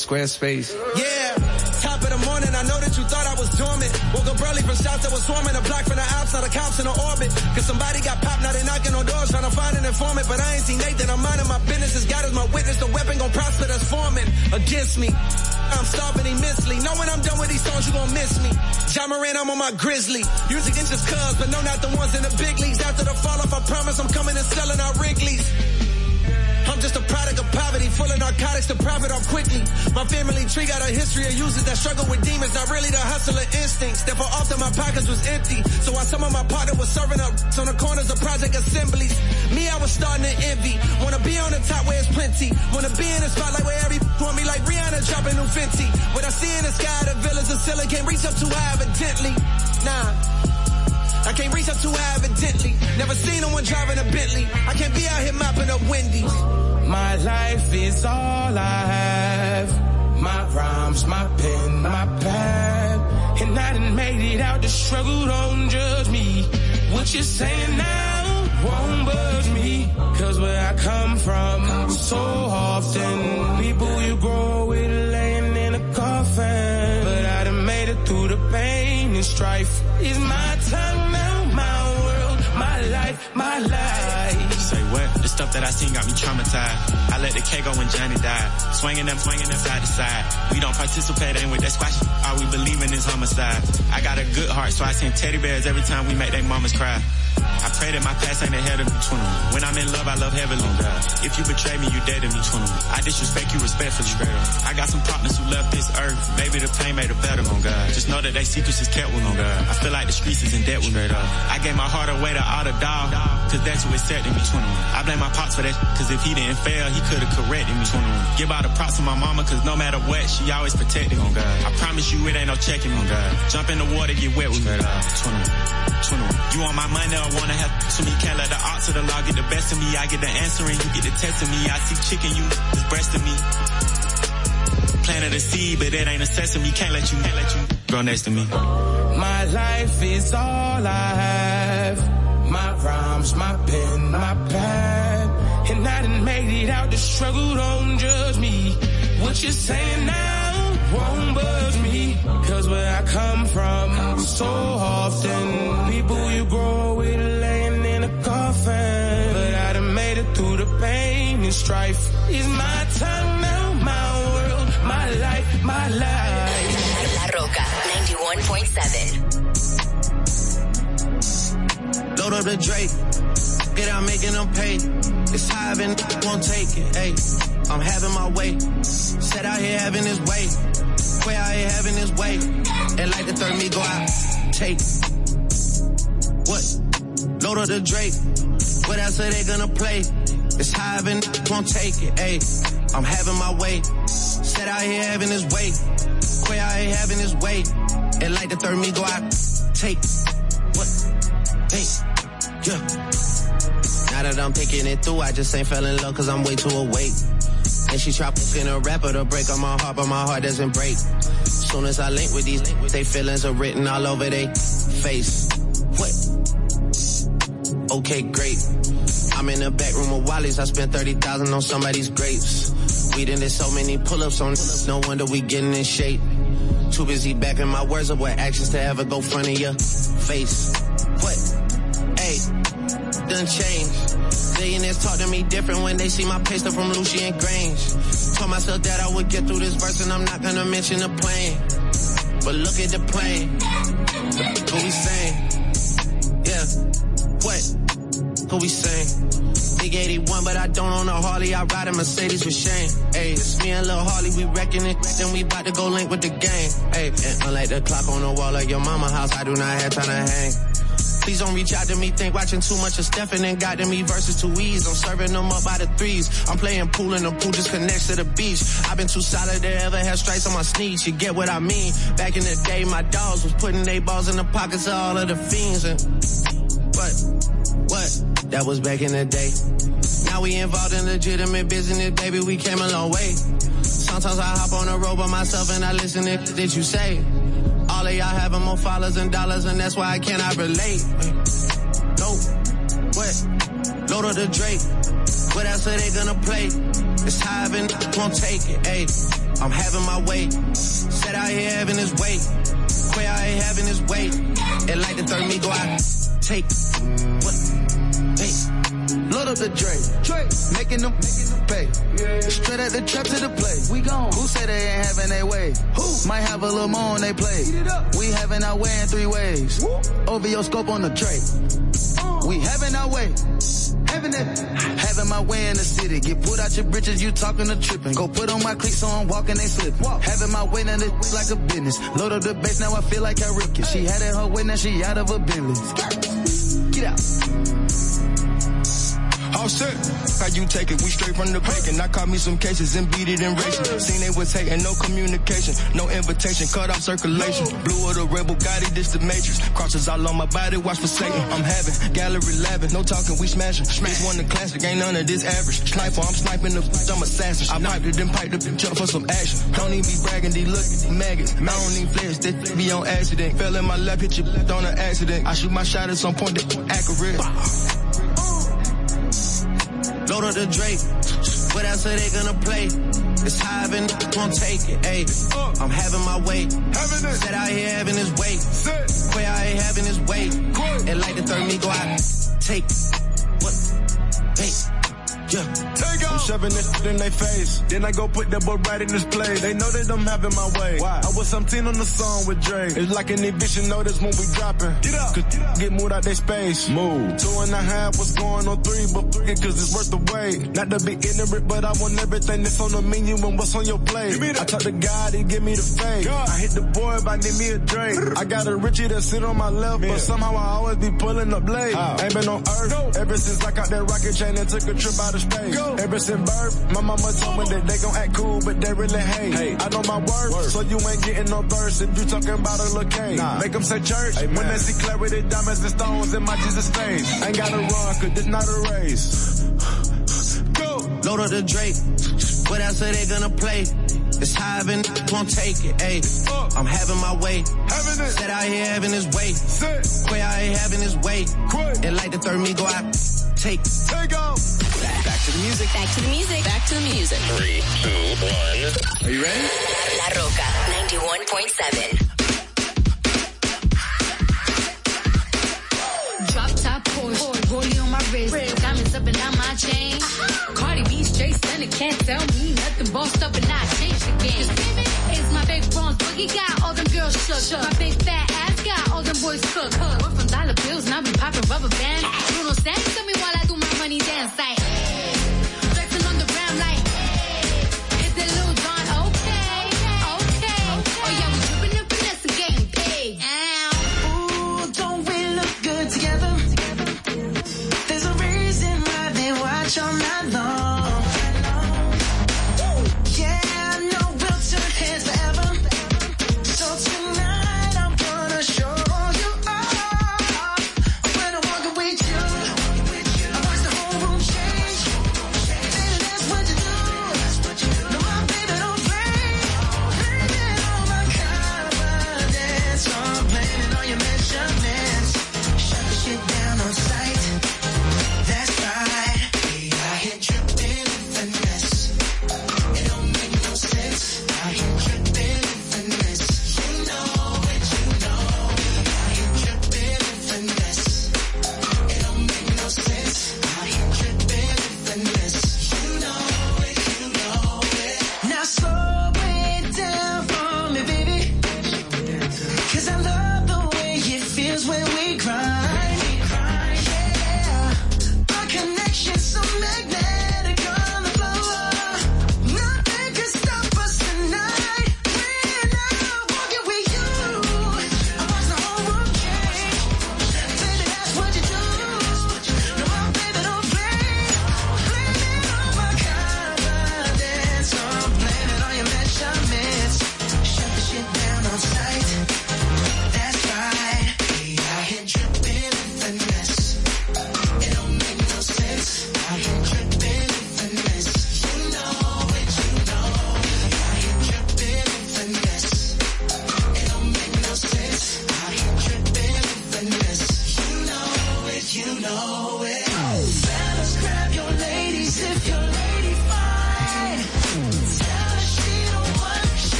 Squarespace. Yeah, top of the morning, I know that you thought I was dormant. Woke up early from shots that was swarming, a block from the the cops in the orbit. Cause somebody got popped, now they knocking on doors, trying to find an informant. But I ain't seen Nathan, I'm minding my business, as God is my witness, the weapon gon' prosper that's forming against me. I'm starving immensely. Know when I'm done with these songs, you gon' miss me. Ja Morant, I'm on my grizzly. Music ain't just cuz, but no, not the ones in the big leagues. After the fall off, I promise I'm coming and selling Wrigley's. Just a product of poverty, full of narcotics to profit off quickly. My family tree got a history of users that struggle with demons, not really the hustler instincts. Therefore, often my pockets was empty. So while some of my partner was serving up on the corners of project assemblies, me, I was starting to envy. Wanna be on the top where it's plenty. Wanna be in a spotlight where every want me like Rihanna dropping new Fenty. What I see in the sky, the villas of Scylla can't reach up too high evidently. Nah. I can't reach up too high evidently. Never seen no one driving a Bentley. I can't be out here mopping up Wendy's. My life is all I have. My rhymes, my pen, my pad. And I done made it out the struggle, don't judge me. What you're saying now won't budge me. Cause where I come from, so often, people you grow with laying in a coffin. But I done made it through the pain and strife. Is my time now, my world, my life, my life. Stuff that I seen got me traumatized. Let the K go when Johnny died. Swinging them, swinging them side to side. We don't participate in with that squash. All we believe in is homicide. I got a good heart, so I send teddy bears every time we make they mamas cry. I pray that my past ain't ahead of me, 21. When I'm in love, I love heavily. If you betray me, you dead to me, 21. I disrespect you respectfully. I got some partners who left this earth. Maybe the pain made it better, on God. Just know that they secrets is kept with on God. I feel like the streets is in debt with me. I gave my heart away to all the dog, cause that's who accepted me, 21. I blame my pops for that, cause if he didn't fail, he could've corrected me, 21. Give all the props to my mama, cause no matter what, she always protected on oh, God. I promise you it ain't no checking on oh, God. Jump in the water, get wet with me, 21. 21. You want my money I wanna have to me? Can't let the art to the law get the best of me. I get the answer and you get the test of me. I see chicken, you is breast of me. Planted a seed, but it ain't a sesame. Can't let you, can't let you grow next to me. My life is all I have. My rhymes, my pen, my pad. And I done made it out the struggle, don't judge me. What you're saying now won't budge me. Cause where I come from, so often, people you grow with laying in a coffin. But I done made it through the pain and strife. Is my time now, my world, my life, my life. La Rocka 91.7. Load up the Drake. Get out making them pay. It's high won't take it. Hey, I'm having my way. Set out here having his way. Quay out here having his way. And like the third me go out. Take. What? Load up the Drake. What else are they gonna play? It's high won't take it. Hey, I'm having my way. Set out here having his way. Quay out here having his way. And like the third me go out. Take. What? Hey. Yeah. Now that I'm thinking it through, I just ain't fell in love cause I'm way too awake. And she try fucking a rapper to break on my heart, but my heart doesn't break. Soon as I link with these, they feelings are written all over their face. What? Okay, great. I'm in the back room of Wally's. I spent 30,000 on somebody's grapes. We done did so many pull-ups on, no wonder we getting in shape. Too busy backing my words up with actions to ever go front of your face. What? Hey, done changed. Billionaires talk to me different when they see my pay stuff from Lucian Grainge. Told myself that I would get through this verse and I'm not gonna mention the plane. But look at the plane. What we saying? Yeah. What? What we saying? Big 81, but I don't own a Harley. I ride a Mercedes with Shane. Hey, it's me and Lil Harley. We wrecking it. Then we about to go link with the gang. Hey, and unlike the clock on the wall of your mama house, I do not have time to hang. Please don't reach out to me, think watching too much of Stephen and got to me versus too ease. I'm serving them up by the threes. I'm playing pool and the pool just connects to the beach. I've been too solid to ever have stripes on my sneaks. You get what I mean? Back in the day, my dogs was putting their balls in the pockets of all of the fiends. And what? What? That was back in the day. Now we involved in legitimate business, baby. We came a long way. Sometimes I hop on the road by myself and I listen to that you say. All of y'all having more followers and dollars, and that's why I cannot relate. No, what? Load up the Drake. What else are they gonna play? It's high and won't take it. Hey, I'm having my way. Set out here having his way. Quay out here having his way. And like the third me go out. Take what? Load up the Drake. Drake. Making them pay. Straight at the trap to the play. We gone. Who say they ain't having their way? Who? Might have a little more on they play. We having our way in three ways. Over your scope on the tray. Uh. We having our way. Having it. Having my way in the city. Get put out your britches, you talking to tripping. Go put on my cleats so I'm walking, they slip. Having my way, now it's like a business. Load up the bass, now I feel like I rip it. She had it her way, now she out of her Bentley. Get out. All set. How you take it? We straight from the bacon. I caught me some cases and beat it in racing. Seen they was hating, no communication, no invitation, cut off circulation. Blue of the rebel, got it, this the matrix. Crosses all on my body, watch for Satan. I'm having gallery 11, no talking, we smashing. This one the classic, ain't none of this average. Sniper, I'm sniping the bitch, I'm assassin. I piped it, then piped the bitch up for some action. Don't even be bragging, these look maggots. I don't even flex, that be on accident. Fell in my lap, hit your left on an accident. I shoot my shot at some point that accurate. Load up the Drake. What else are they gonna play? It's high and won't take it. Hey, I'm having my way. Set out here having his way. Quay out here having his way. And like the third me go out. Take what? Yeah, take I'm shoving this shit in their face. Then I go put that boy right in his place. They know that I'm having my way. Why? I was 17 on the song with Dre. It's like an eviction notice when we dropping. Get up. Cause get moved out their space. Move. Two and a half was going on three, but fuck it cause it's worth the wait. Not to be ignorant, but I want everything that's on the menu and what's on your plate. I talk to God, he give me the faith. I hit the boy if I need me a drink. I got a Richie that sit on my left, but somehow I always be pulling the blade. Ain't been on earth ever since I got that rocket chain and took a trip out of space. Ever since birth, my mama told me that they gon' act cool, but they really hate. I know my worth, so you ain't getting no verse if you talking about a little K. Make them say church when they see clarity, diamonds and stones in my Jesus stage. Ain't gotta run, cause this not a race. Go. Load up the Drake. What else are they gonna play? It's high and won't take it, ayy. I'm having my way. Set out here having his way. Quay out here having his way. And like the third me go out. Take. Take off. Back to the music. Back to the music. Back to the music. Three, two, one. Are you ready? La Rocka 91.7. Drop top Porsche, rollie on my wrist, diamonds up and down my chain. Uh-huh. Cardi B straight stunning, can't tell me nothing. Bossed up and I changed the game. It's my big bronze boogie got all them girls shook. My big fat ass got all them boys cook. We're from dollar bills, now we popping rubber bands. Bruno Sands tell me while I do my money dance like.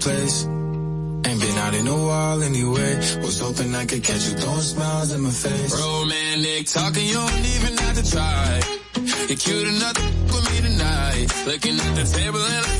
Place. Ain't been out in a while anyway. Was hoping I could catch you throwing smiles in my face. Romantic talking, you don't even have to try. You're cute enough to with me tonight. Looking at the table and I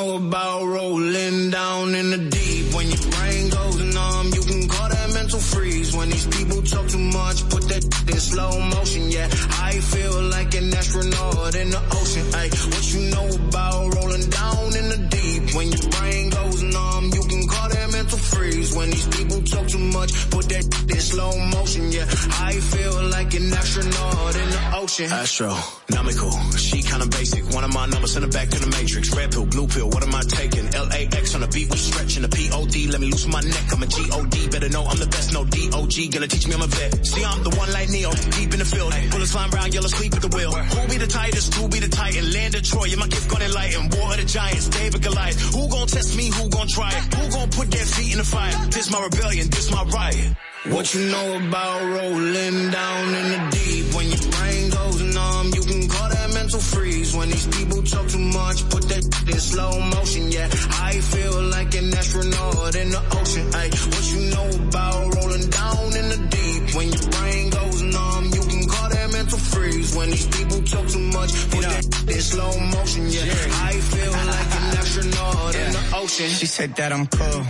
know about said that I'm cool.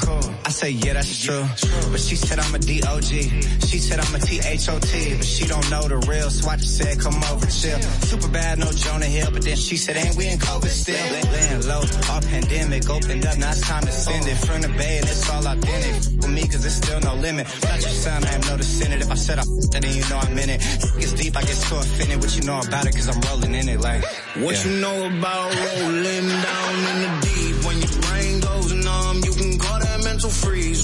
I say, yeah, that's true. But she said I'm a D-O-G. She said I'm a T-H-O-T. But she don't know the real, so I just said, come over, chill. Super bad, no Jonah Hill. But then she said, ain't we in COVID still? Laying low, all pandemic opened up. Now it's time to send it. From the bay and it's all authentic. For me, cause there's still no limit. Not your son, I am no descendant. If I said I f***ed it, then you know I'm in it. Gets deep, I get so offended. What you know about it, cause I'm rolling in it like. What yeah. you know about rolling down in the deep?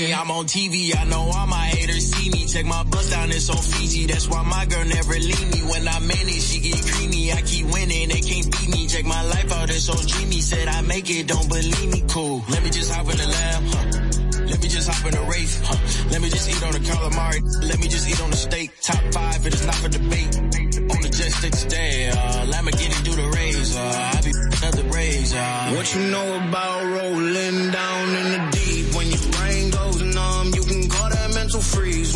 I in got the money, ocean. I'm on TV. I know all my haters see me. Check my bus down, it's on Fiji. That's why my girl never leave me. When I'm in it, she get creamy. I keep winning, they can't beat me. Check my life out, it's so dreamy. Said I make it, don't believe me. Cool. Let me just hop in the lab. Huh. Let me just hop in the Wraith. Huh. Let me just eat on the calamari. Let me just eat on the steak. Top five, it is not for debate. On the jet stick today. Uh, Lamborghini do the raise. Uh, I be another raise. Uh. What you know about rolling down in the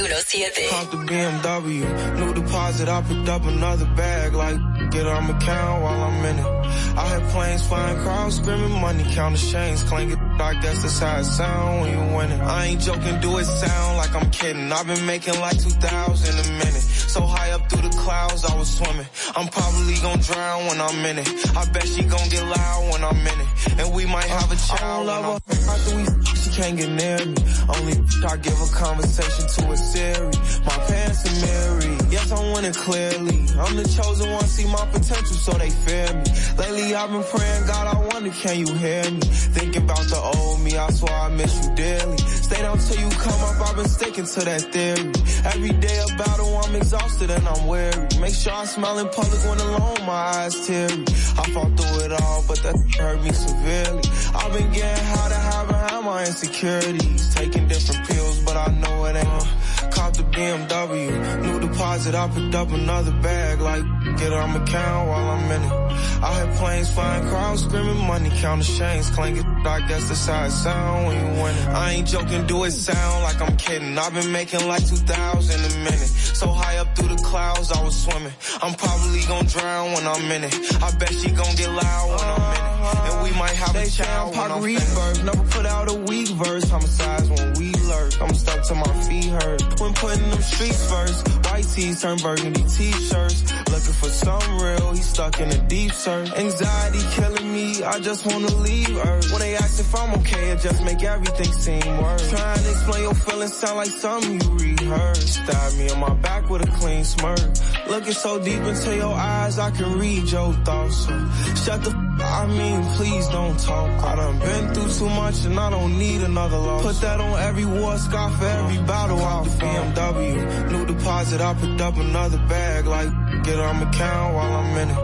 917. Caught the BMW, new deposit, I picked up another bag, like, get on my count while I'm in it. I had planes flying, crowds screaming, money counting chains, clanking, I guess that's how it sound when you win it. I ain't joking, do it sound like I'm kidding. I've been making like 2,000 a minute. So high up through the clouds, I was swimming. I'm probably gonna drown when I'm in it. I bet she gonna get loud when I'm in it. And we might have a child. I don't love her after we f- she can't get near me. Only I give a conversation to a Siri. My pants are mirrored. Yes, I'm winning clearly. I'm the chosen one, see my potential, so they fear me. Lately I've been praying, God, I wonder, can you hear me? Thinking about the old me, I swear I miss you dearly. Stay down till you come up, I've been sticking to that theory. Every day a battle, I'm exhausted and I'm weary. Make sure I smile in public when alone, my eyes teary. I fought through it all, but that hurt me severely. I've been getting how to hide behind my insecurities. Taking different pills, but I know it ain't. Caught the BMW, new deposit, I picked up another bag, like, get on my count while I'm in it. I had planes flying, crowds screaming, money counting chains, clanking, I guess that's how it sound when you win it. I ain't joking, do it sound like I'm kidding. I've been making like 2,000 a minute. So high up through the clouds, I was swimming. I'm probably gonna drown when I'm in it. I bet she gonna get loud when I'm in it. And we might have They a child when I'm. Reverse, never put out a weak verse. Homicides when we I'm stuck to my feet hurt. When putting them streets first, white tees turn burgundy t-shirts. Looking for some real, he stuck in a deep search. Anxiety killing me, I just wanna leave Earth. When they ask if I'm okay, it just make everything seem worse. Trying to explain your feelings sound like something you rehearsed. Stab me on my back with a clean smirk. Looking so deep into your eyes, I can read your thoughts. Shut the I mean, please don't talk. I done been through too much and I don't need another loss. Put that on every war scar for every battle fought. BMW, new deposit, I picked up another bag. Like, get on my account while I'm in it.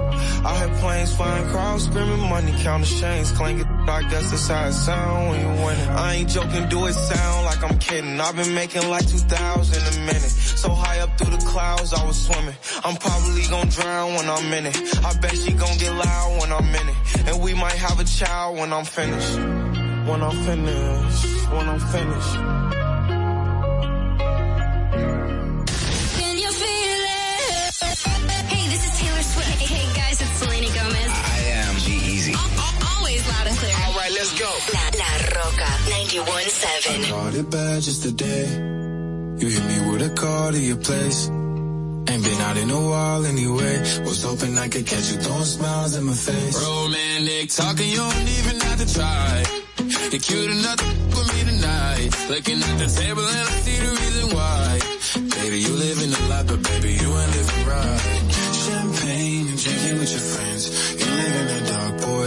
I had planes flying, crowds screaming, money counting chains, clanking. I guess that's how it sound when you win it. I ain't joking, do it sound like I'm kidding. I've been making like 2,000 a minute. So high up through the clouds, I was swimming. I'm probably gonna drown when I'm in it. I bet she gonna get loud when I'm in it. And we might have a child when I'm finished. When I'm finished. When I'm finished. All right, let's go. La, La Rocka 91.7. Caught it bad just today. You hit me with a call to your place. Ain't been out in a while anyway. Was hoping I could catch you throwing smiles in my face. Romantic talking, you don't even have to try. You're cute enough to with me tonight. Looking at the table and I see the reason why. Baby, you living a lot, but baby, you ain't living right. Champagne and drinking with your friends. You live in the dark, boy, I cannot pretend.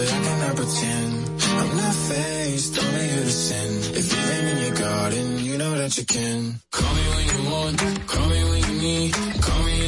I'm not faced, to sin. If you ain't in your garden, you know that you can. Call me when you want, call me when you need. Call me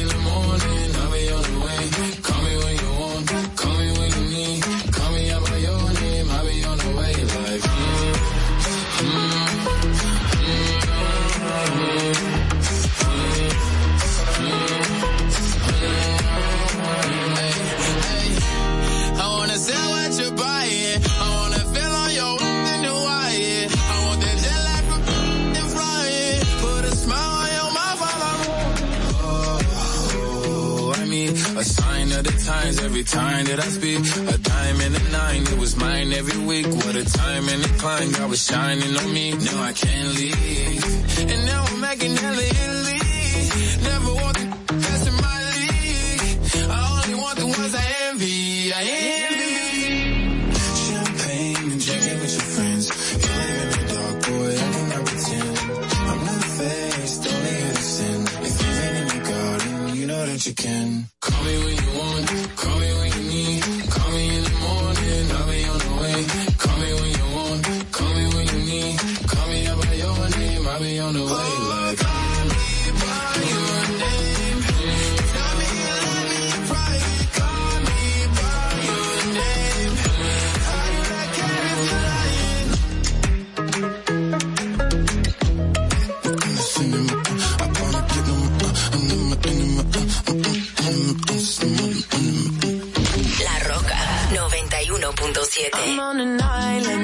the times every time that I speak. A diamond and a nine, it was mine every week. What a time and a climb, God was shining on me. Now I can't leave. And now I'm making hella Italy. Never want the best in my league. I only want the ones I envy. I envy. Champagne and drinking with your friends. You live in the dark, boy, I cannot pretend. I'm not faced, only sin. If you ain't in your garden, you know that you can. 91.7.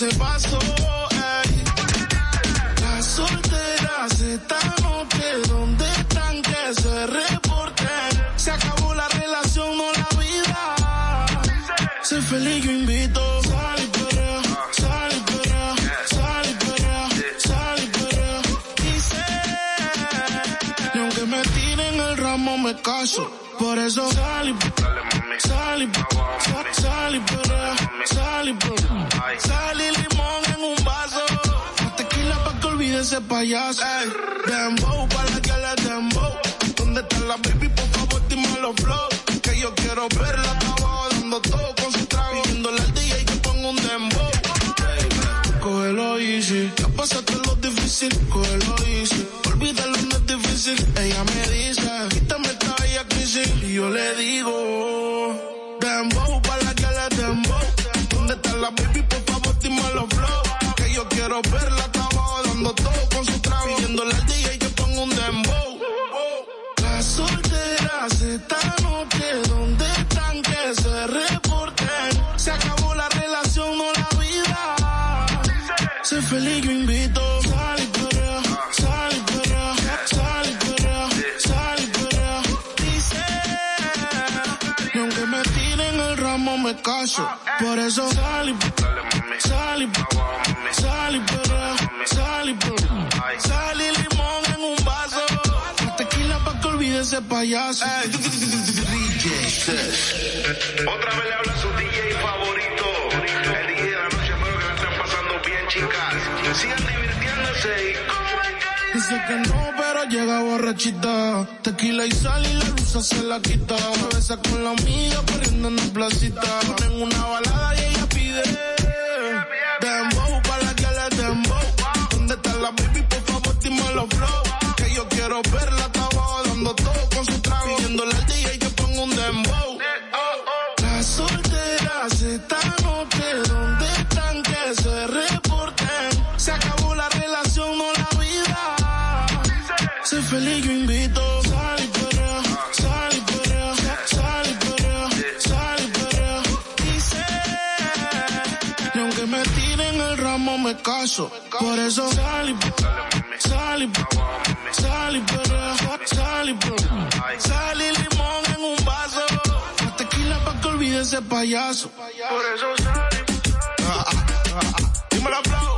Ese vaso. Ay, las solteras esta noche, ¿dónde están que se reporten? Se acabó la relación, no la vida. Sé feliz, yo invito. Sal y perrea, sal y perrea, sal y perrea, sal y aunque me tiren el ramo me caso. Por eso sal y sal y sal- y ese payaso. Ey, dembow, pa' la que le dembow. ¿Dónde está la baby? Por favor, dime los flow. Que yo quiero verla, abajo dando todo con su trago. Pidiéndole al DJ que ponga un dembow. Cógelo easy, ya pasaste lo difícil, cógelo easy. Olvídalo, no es difícil. Ella me dice, quítame esta bella crisis. Y yo le digo, dembow, pa' la que le dembow. ¿Dónde está la baby? Por favor, dime los flow. Que yo quiero verla, pidiéndole el día y yo pongo un dembow. La soltera se está mojando, tranquila se reporta. Se acabó la relación, no la vida. Soy feliz y invito. Sal y pelea, sal y pelea, sal y pelea, sal y. Dice. Aunque me tiren el ramo me cacho. por eso. Sal y pelea, sal y pelea, sal y y sal y sal limón en un vaso. Tequila pa' que olvide ese payaso. Otra vez le habla su DJ favorito. El DJ de la noche, espero que la estén pasando bien, chicas. Sigan divirtiéndose y Dice que no, pero llega borrachita. Tequila y sal y la luz se la quita. Se besa con la amiga corriendo en la placita. Ponen una balada y ella pide. ¿Dónde está la baby? Por favor, dime los flow. Que yo quiero verla, está abajo dando todo con su trago. Pidiéndole caso. Por eso salí, salí, salí, pero salí, salí limón en un vaso. La tequila pa' que olvide ese payaso. Por eso salí, salí. Ah, ah, ah, Dímelo aplauso.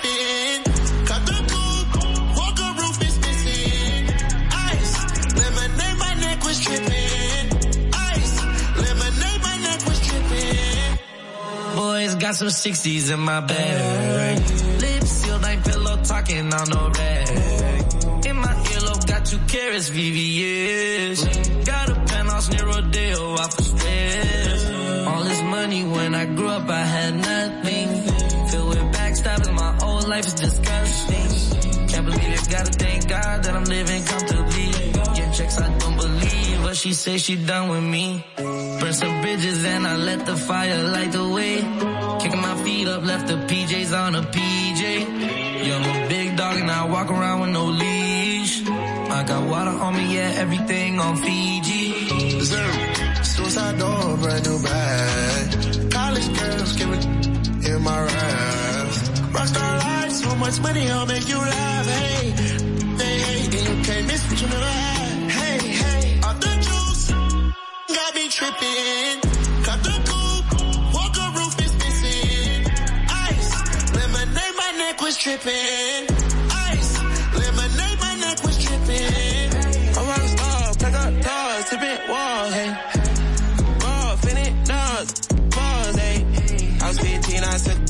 got. Cut the coupe, walker roof is missing. Ice, lemonade, my neck was tripping. Ice, lemonade, my neck was tripping. Boys got some 60s in my bag. Lips sealed, ain't pillow talking on no rag. In my earlobe, got two carrots, VVS. Got a penthouse near Rodeo, off of stairs. All this money when I grew up, I had nothing. Life is disgusting. Can't believe it, gotta thank God that I'm living comfortably. Get checks, I don't believe what she say she done with me. Burn some bridges and I let the fire light the way. Kicking my feet up, left the PJs on a PJ. Yeah, I'm a big dog and I walk around with no leash. I got water on me, yeah, everything on Fiji. Zero. Suicide door, brand new bag. College girls give it in my raps. Rockstar life, so much money, I'll make you laugh. Hey, hey, hey, and you can't miss what you never had. Hey, hey, off the juice, got me tripping. Cut the coupe, walker roof is missing. Ice, lemonade, my neck was tripping. Ice, lemonade, my neck was tripping. I'm rock star, pack up tipping walls, hey. Raw, finit, dogs, balls, hey. I was 15, I said,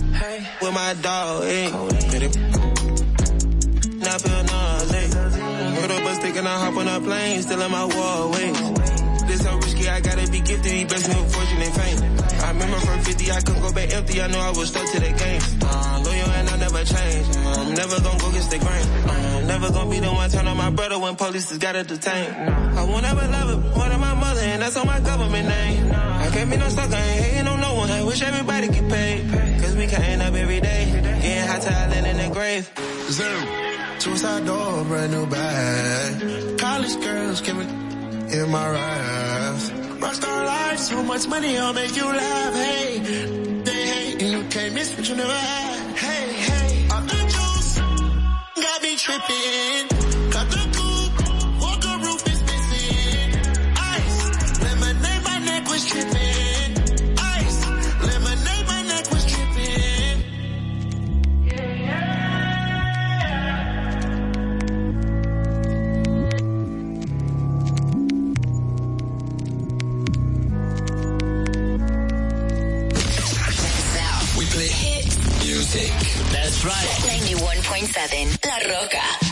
with my dog. Get it. Now I feel nauseous. Put up a stick and I hop on a plane, still in my wall. This so risky, I gotta be gifted, he blessed me with fortune and fame. I remember from 50, I couldn't go back empty, I knew I was stuck to the game. Uh, loyal and I never change. I'm never gonna go against the grain. I'm never gonna be the one turn on my brother when police just gotta detain. I won't ever love it more than my mother, and that's on my government name. I can't be no sucker, ain't hating on no one. I wish everybody get paid. We end up every day, getting hot talent in the grave. Zero. Suicide door, brand new bag. College girls give it in my raps. Rockstar life, so much money, I'll make you laugh. Hey, they hate, and you can't miss what you never had. Hey, hey, off the juice, got me tripping. That's right. 91.7 La Roca.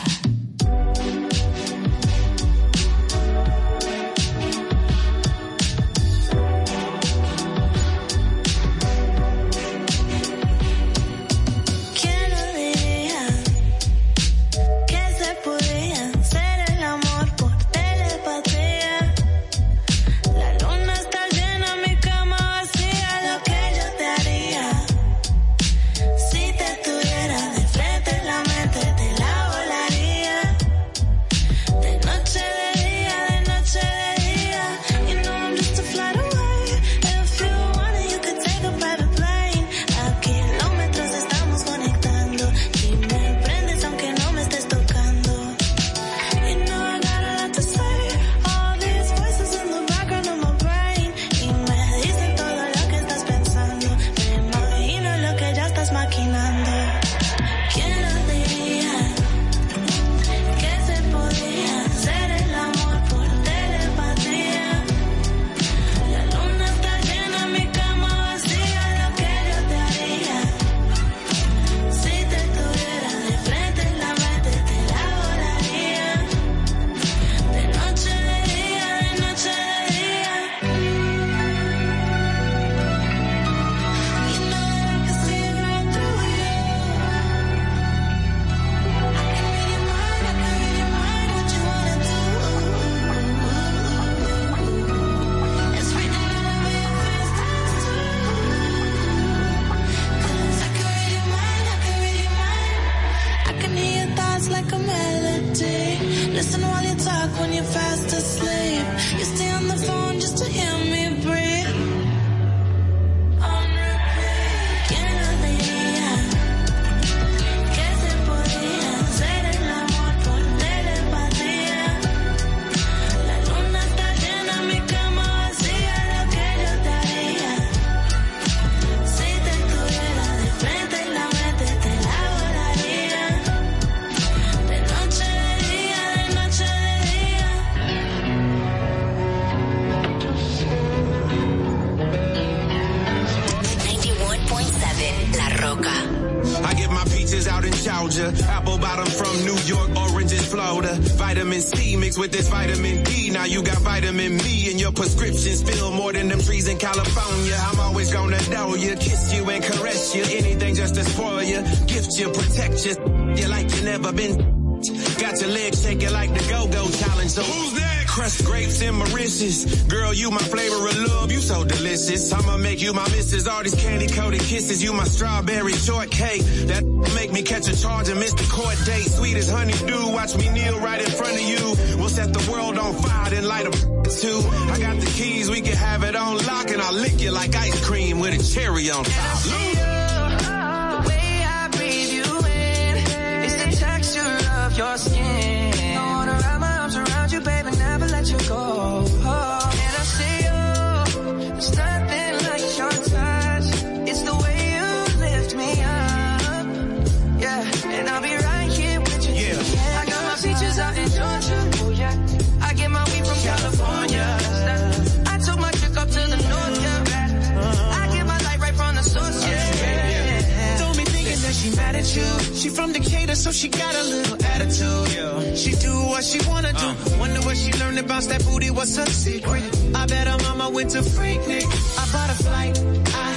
So she got a little attitude. She do what she wanna do. Uh. Wonder what she learned about that booty. What's her secret? I bet her mama went to Freaknik. I bought a flight. I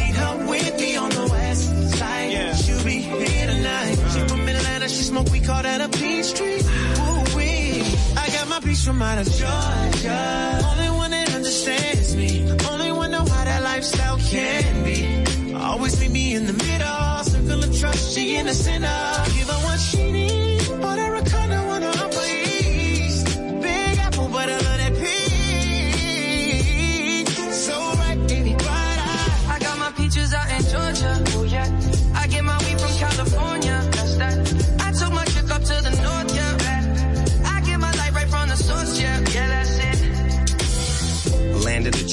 need her with me on the west side. She'll be here tonight. Uh. She from Atlanta. She smoke. We call that a peach tree. Ooh wee. I got my peace from out of Georgia. Only one that understands me. Only one know how that lifestyle can be. Always meet me in the middle. Circle of trust. She in the center. Give her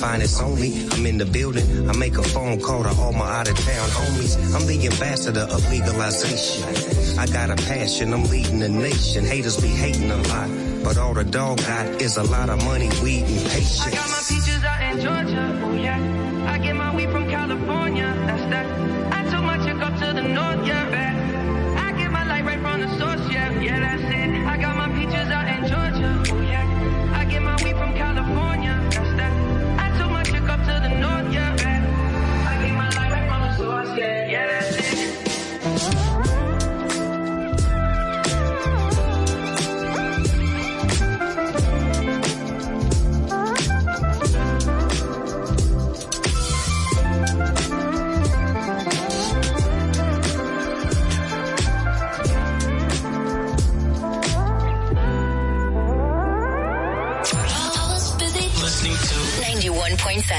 Finest only, I'm in the building. I make a phone call to all my out of town homies. I'm the ambassador of legalization. I got a passion, I'm leading the nation. Haters be hating a lot, but all the dog got is a lot of money, weed, and I patience. got my peaches out in Georgia.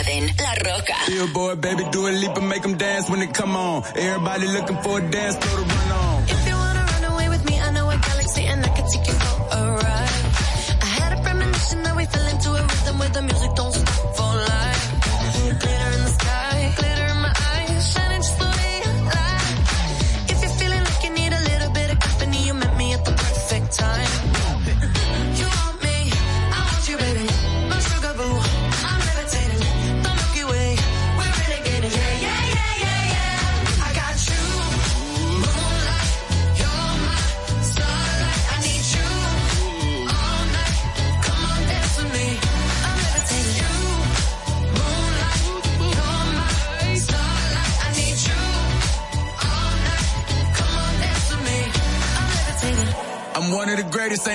91.7 La Roca. Billboard, baby, do a leap and make them dance when it come on. Everybody looking for a dance floor to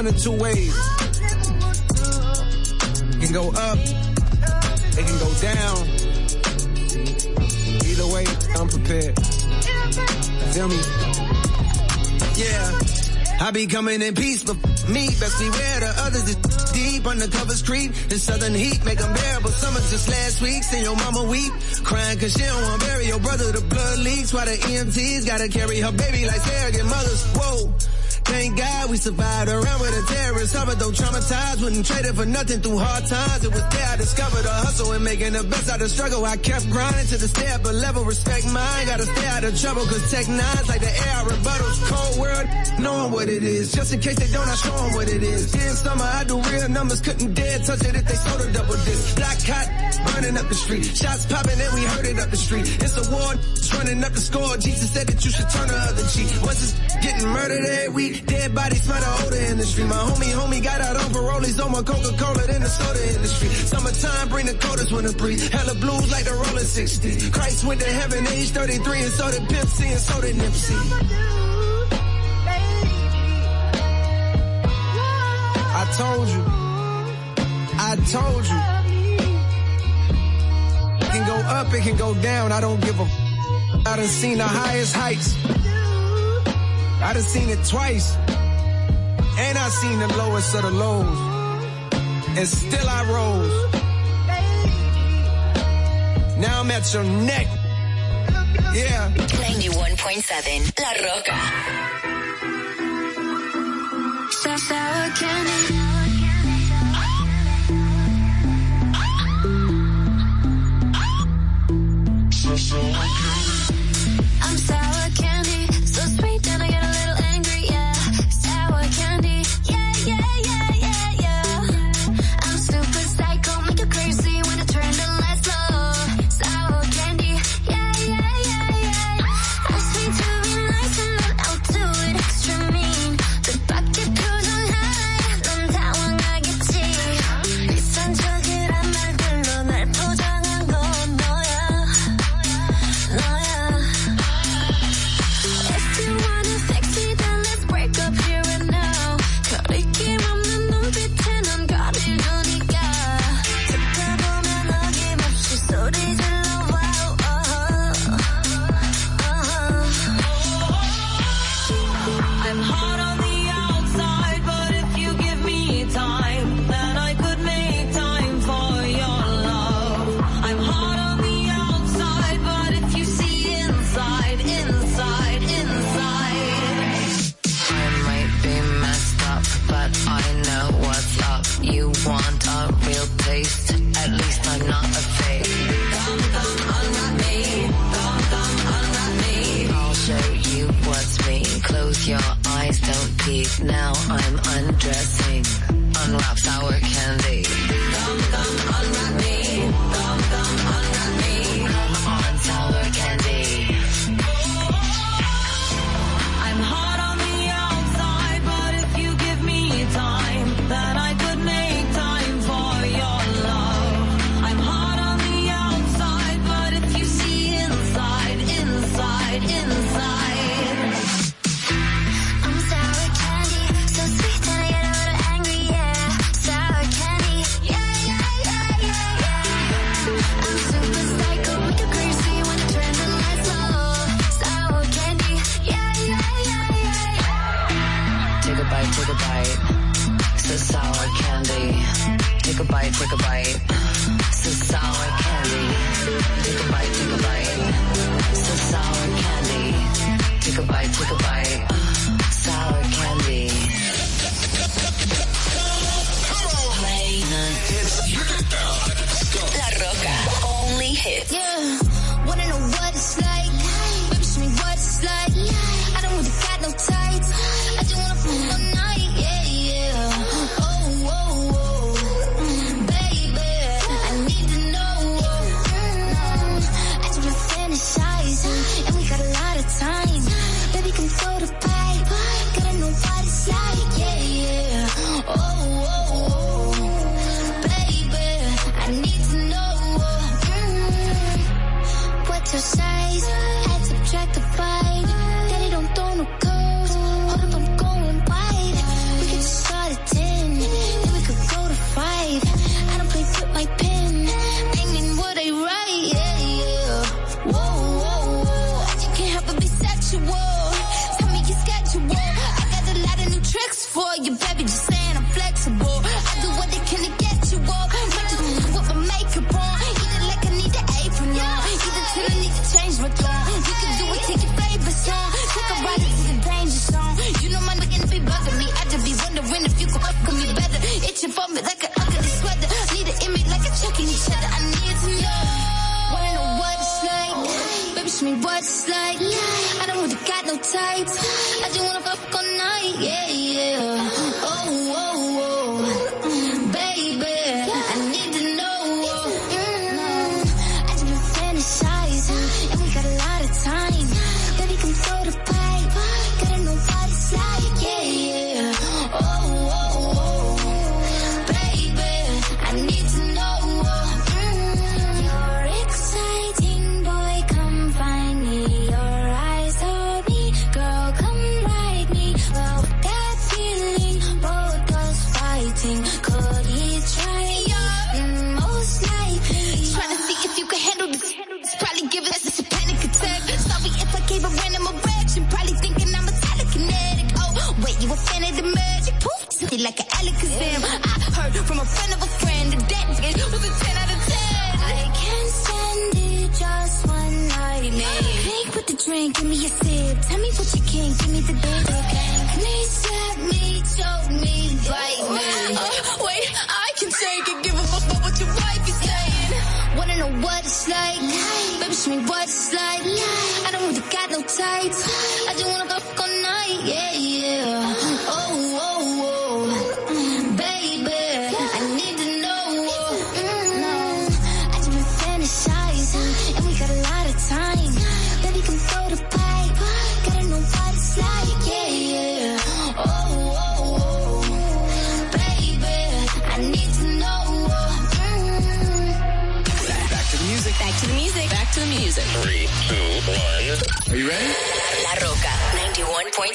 One of two ways. It can go up. It can go down. Either way, I'm prepared. Feel me? Yeah. I be coming in peace, but me, best beware the others is deep undercovers creep. The southern heat make them bearable. Summer just last week, seen your mama weep. Crying cause she don't want to bury your brother. The blood leaks while the EMTs gotta carry her baby like surrogate mothers. Whoa. Thank God we survived around with a terrorist. Suffered though traumatized, wouldn't trade it for nothing through hard times. It was there I discovered a hustle and making the best out of struggle. I kept grinding to the stay up a level, respect mine. Gotta stay out of trouble cause tech nines like the air I rebuttals. Cold world, knowing what it is. Just in case they don't, I show them what it is. In summer, I do real numbers, couldn't dare touch it if they sold a double disc. Black hot, burning up the street. Shots popping and we heard it up the street. It's a war, running up the score. Jesus said that you should turn the other cheek. Once it's getting murdered every week, dead bodies smell the odor in the street. My homie, homie got out on parole. He's on my Coca-Cola in the soda industry. Summertime bring the coldest winter breeze. Hella blues like the rolling 60s. Christ went to heaven age 33 and so did C and so did Nipsey. I told you. I told you. It can go up, it can go down. I don't give a. F- I done seen the highest heights. I done seen it twice. And I seen the lowest of the lows. And still I rose. Now I'm at your neck. Yeah. 91.7 La Rocka. Sour, sour candy. I'm can do song. A ride danger zone. You know my be bugging me. I just be wondering if you could fuck with me better. Itching for me like a ugly sweater. Need an image like a chicken each other. I need to know. Wanna like. Me like. I don't really got no tights. I just wanna slide. I don't really got no tights. I just wanna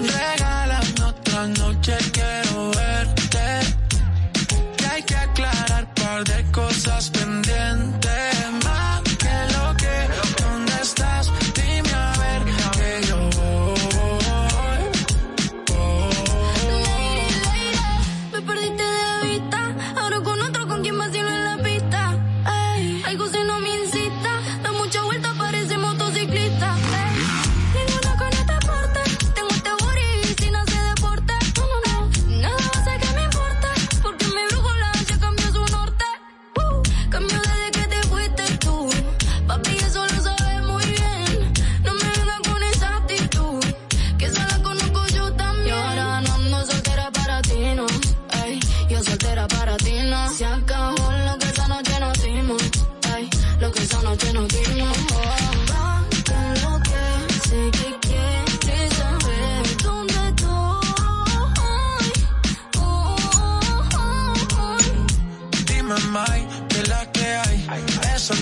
Regálame otra noche, quiero verte. Que hay que aclarar par de cosas pendientes.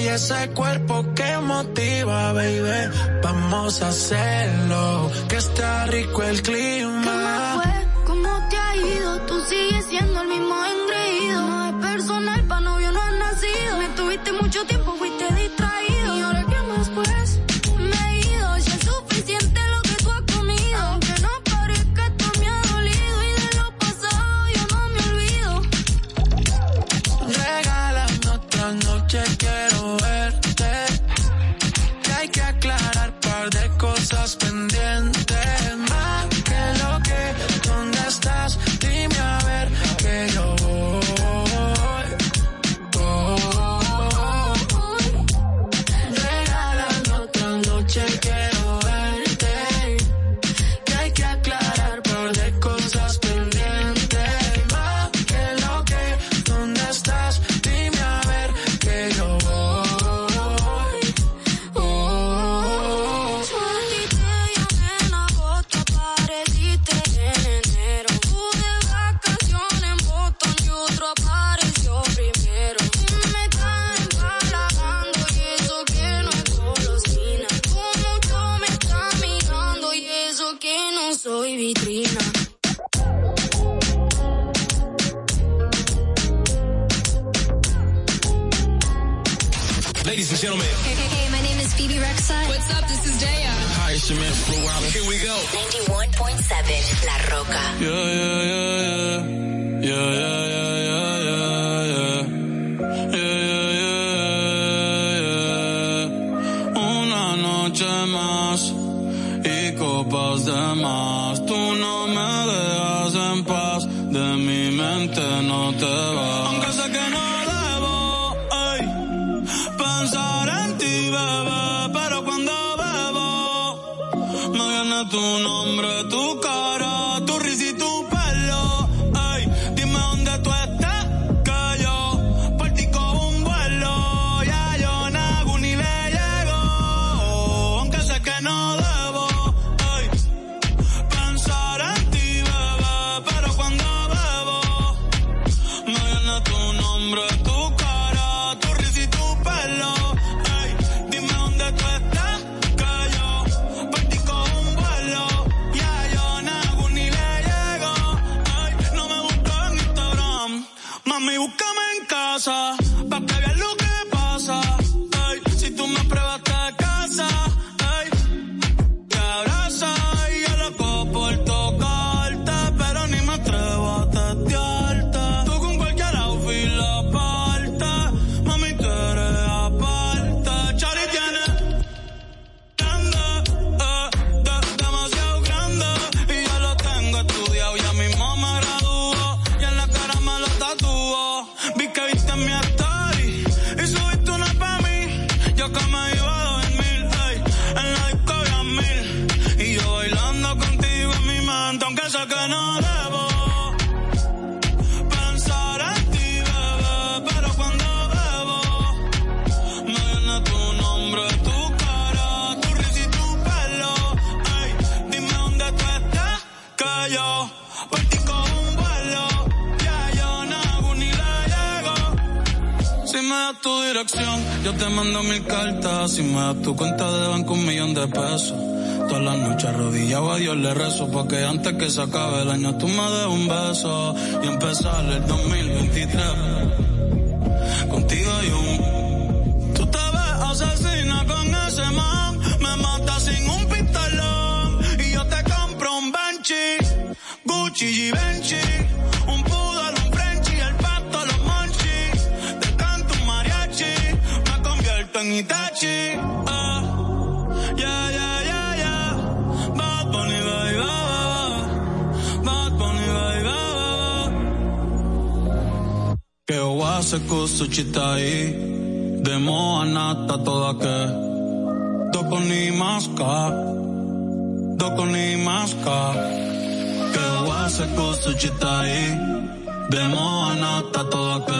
y ese cuerpo que motiva, baby. Vamos a hacerlo, que está rico el clima. ¿Qué fue? ¿Cómo te ha ido? Tú sigues siendo el mismo engreído. No es personal, pa' novio no has nacido. Me tuviste mucho tiempo, fuiste noche quiero verte. Y hay que aclarar un par de cosas pendientes. Here we go. 91.7 La Rocka. Yeah, yeah, yeah, yeah. porque antes que se acabe el año tú me des un beso y empezar el 2023. se cosa ci stai de mo anata toda che dopo ni masca dopo ni masca che cosa cosa ci stai de mo anata toda che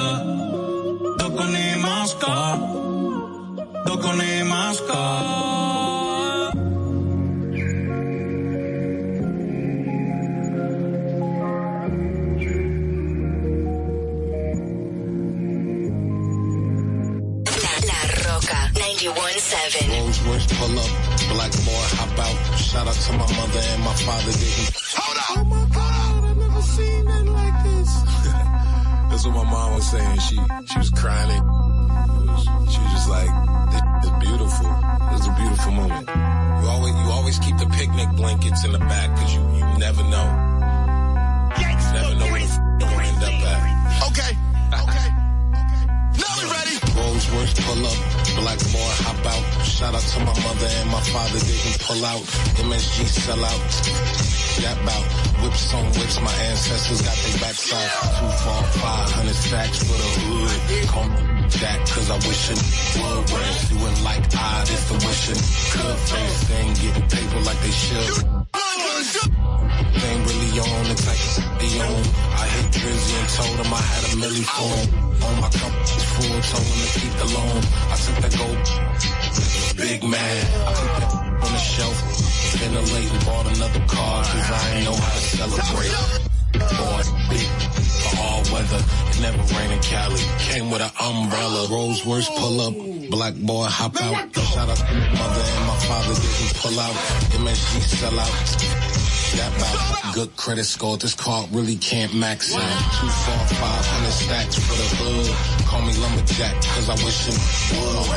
credit score. This card really can't max out. Two, four, five hundred stacks for the hood. Call me lumberjack, cause I wish him would.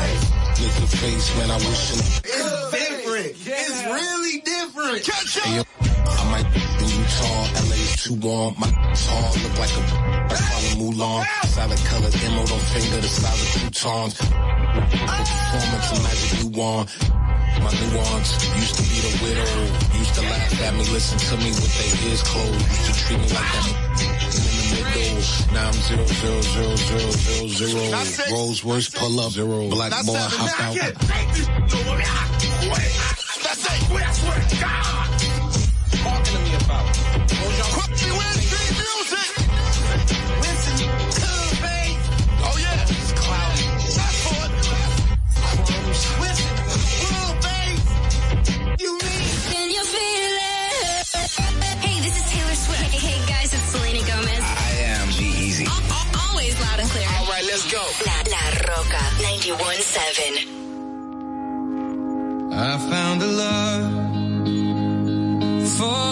Lick the face, man, I wish him. It's different. It's really different. Hey, yo, I might do you tall. LA's too warm. My tall look like a I call him Mulan. Solid colored emerald on finger the size of croutons. Ah. Performance of magic you want. My nuance used to be the widow. Used to laugh at me, listen to me with their ears closed. Used to treat me like that in the middle. Now I'm zero zero zero zero zero zero. Rolls Royce pull up zero. Black boy hop out. Let's go. La, La Rocka 91.7. I found a love for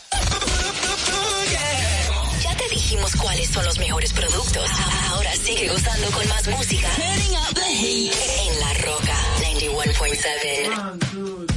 Dijimos cuáles son los mejores productos. Ahora sigue gozando con más música. En La Roca 91.7.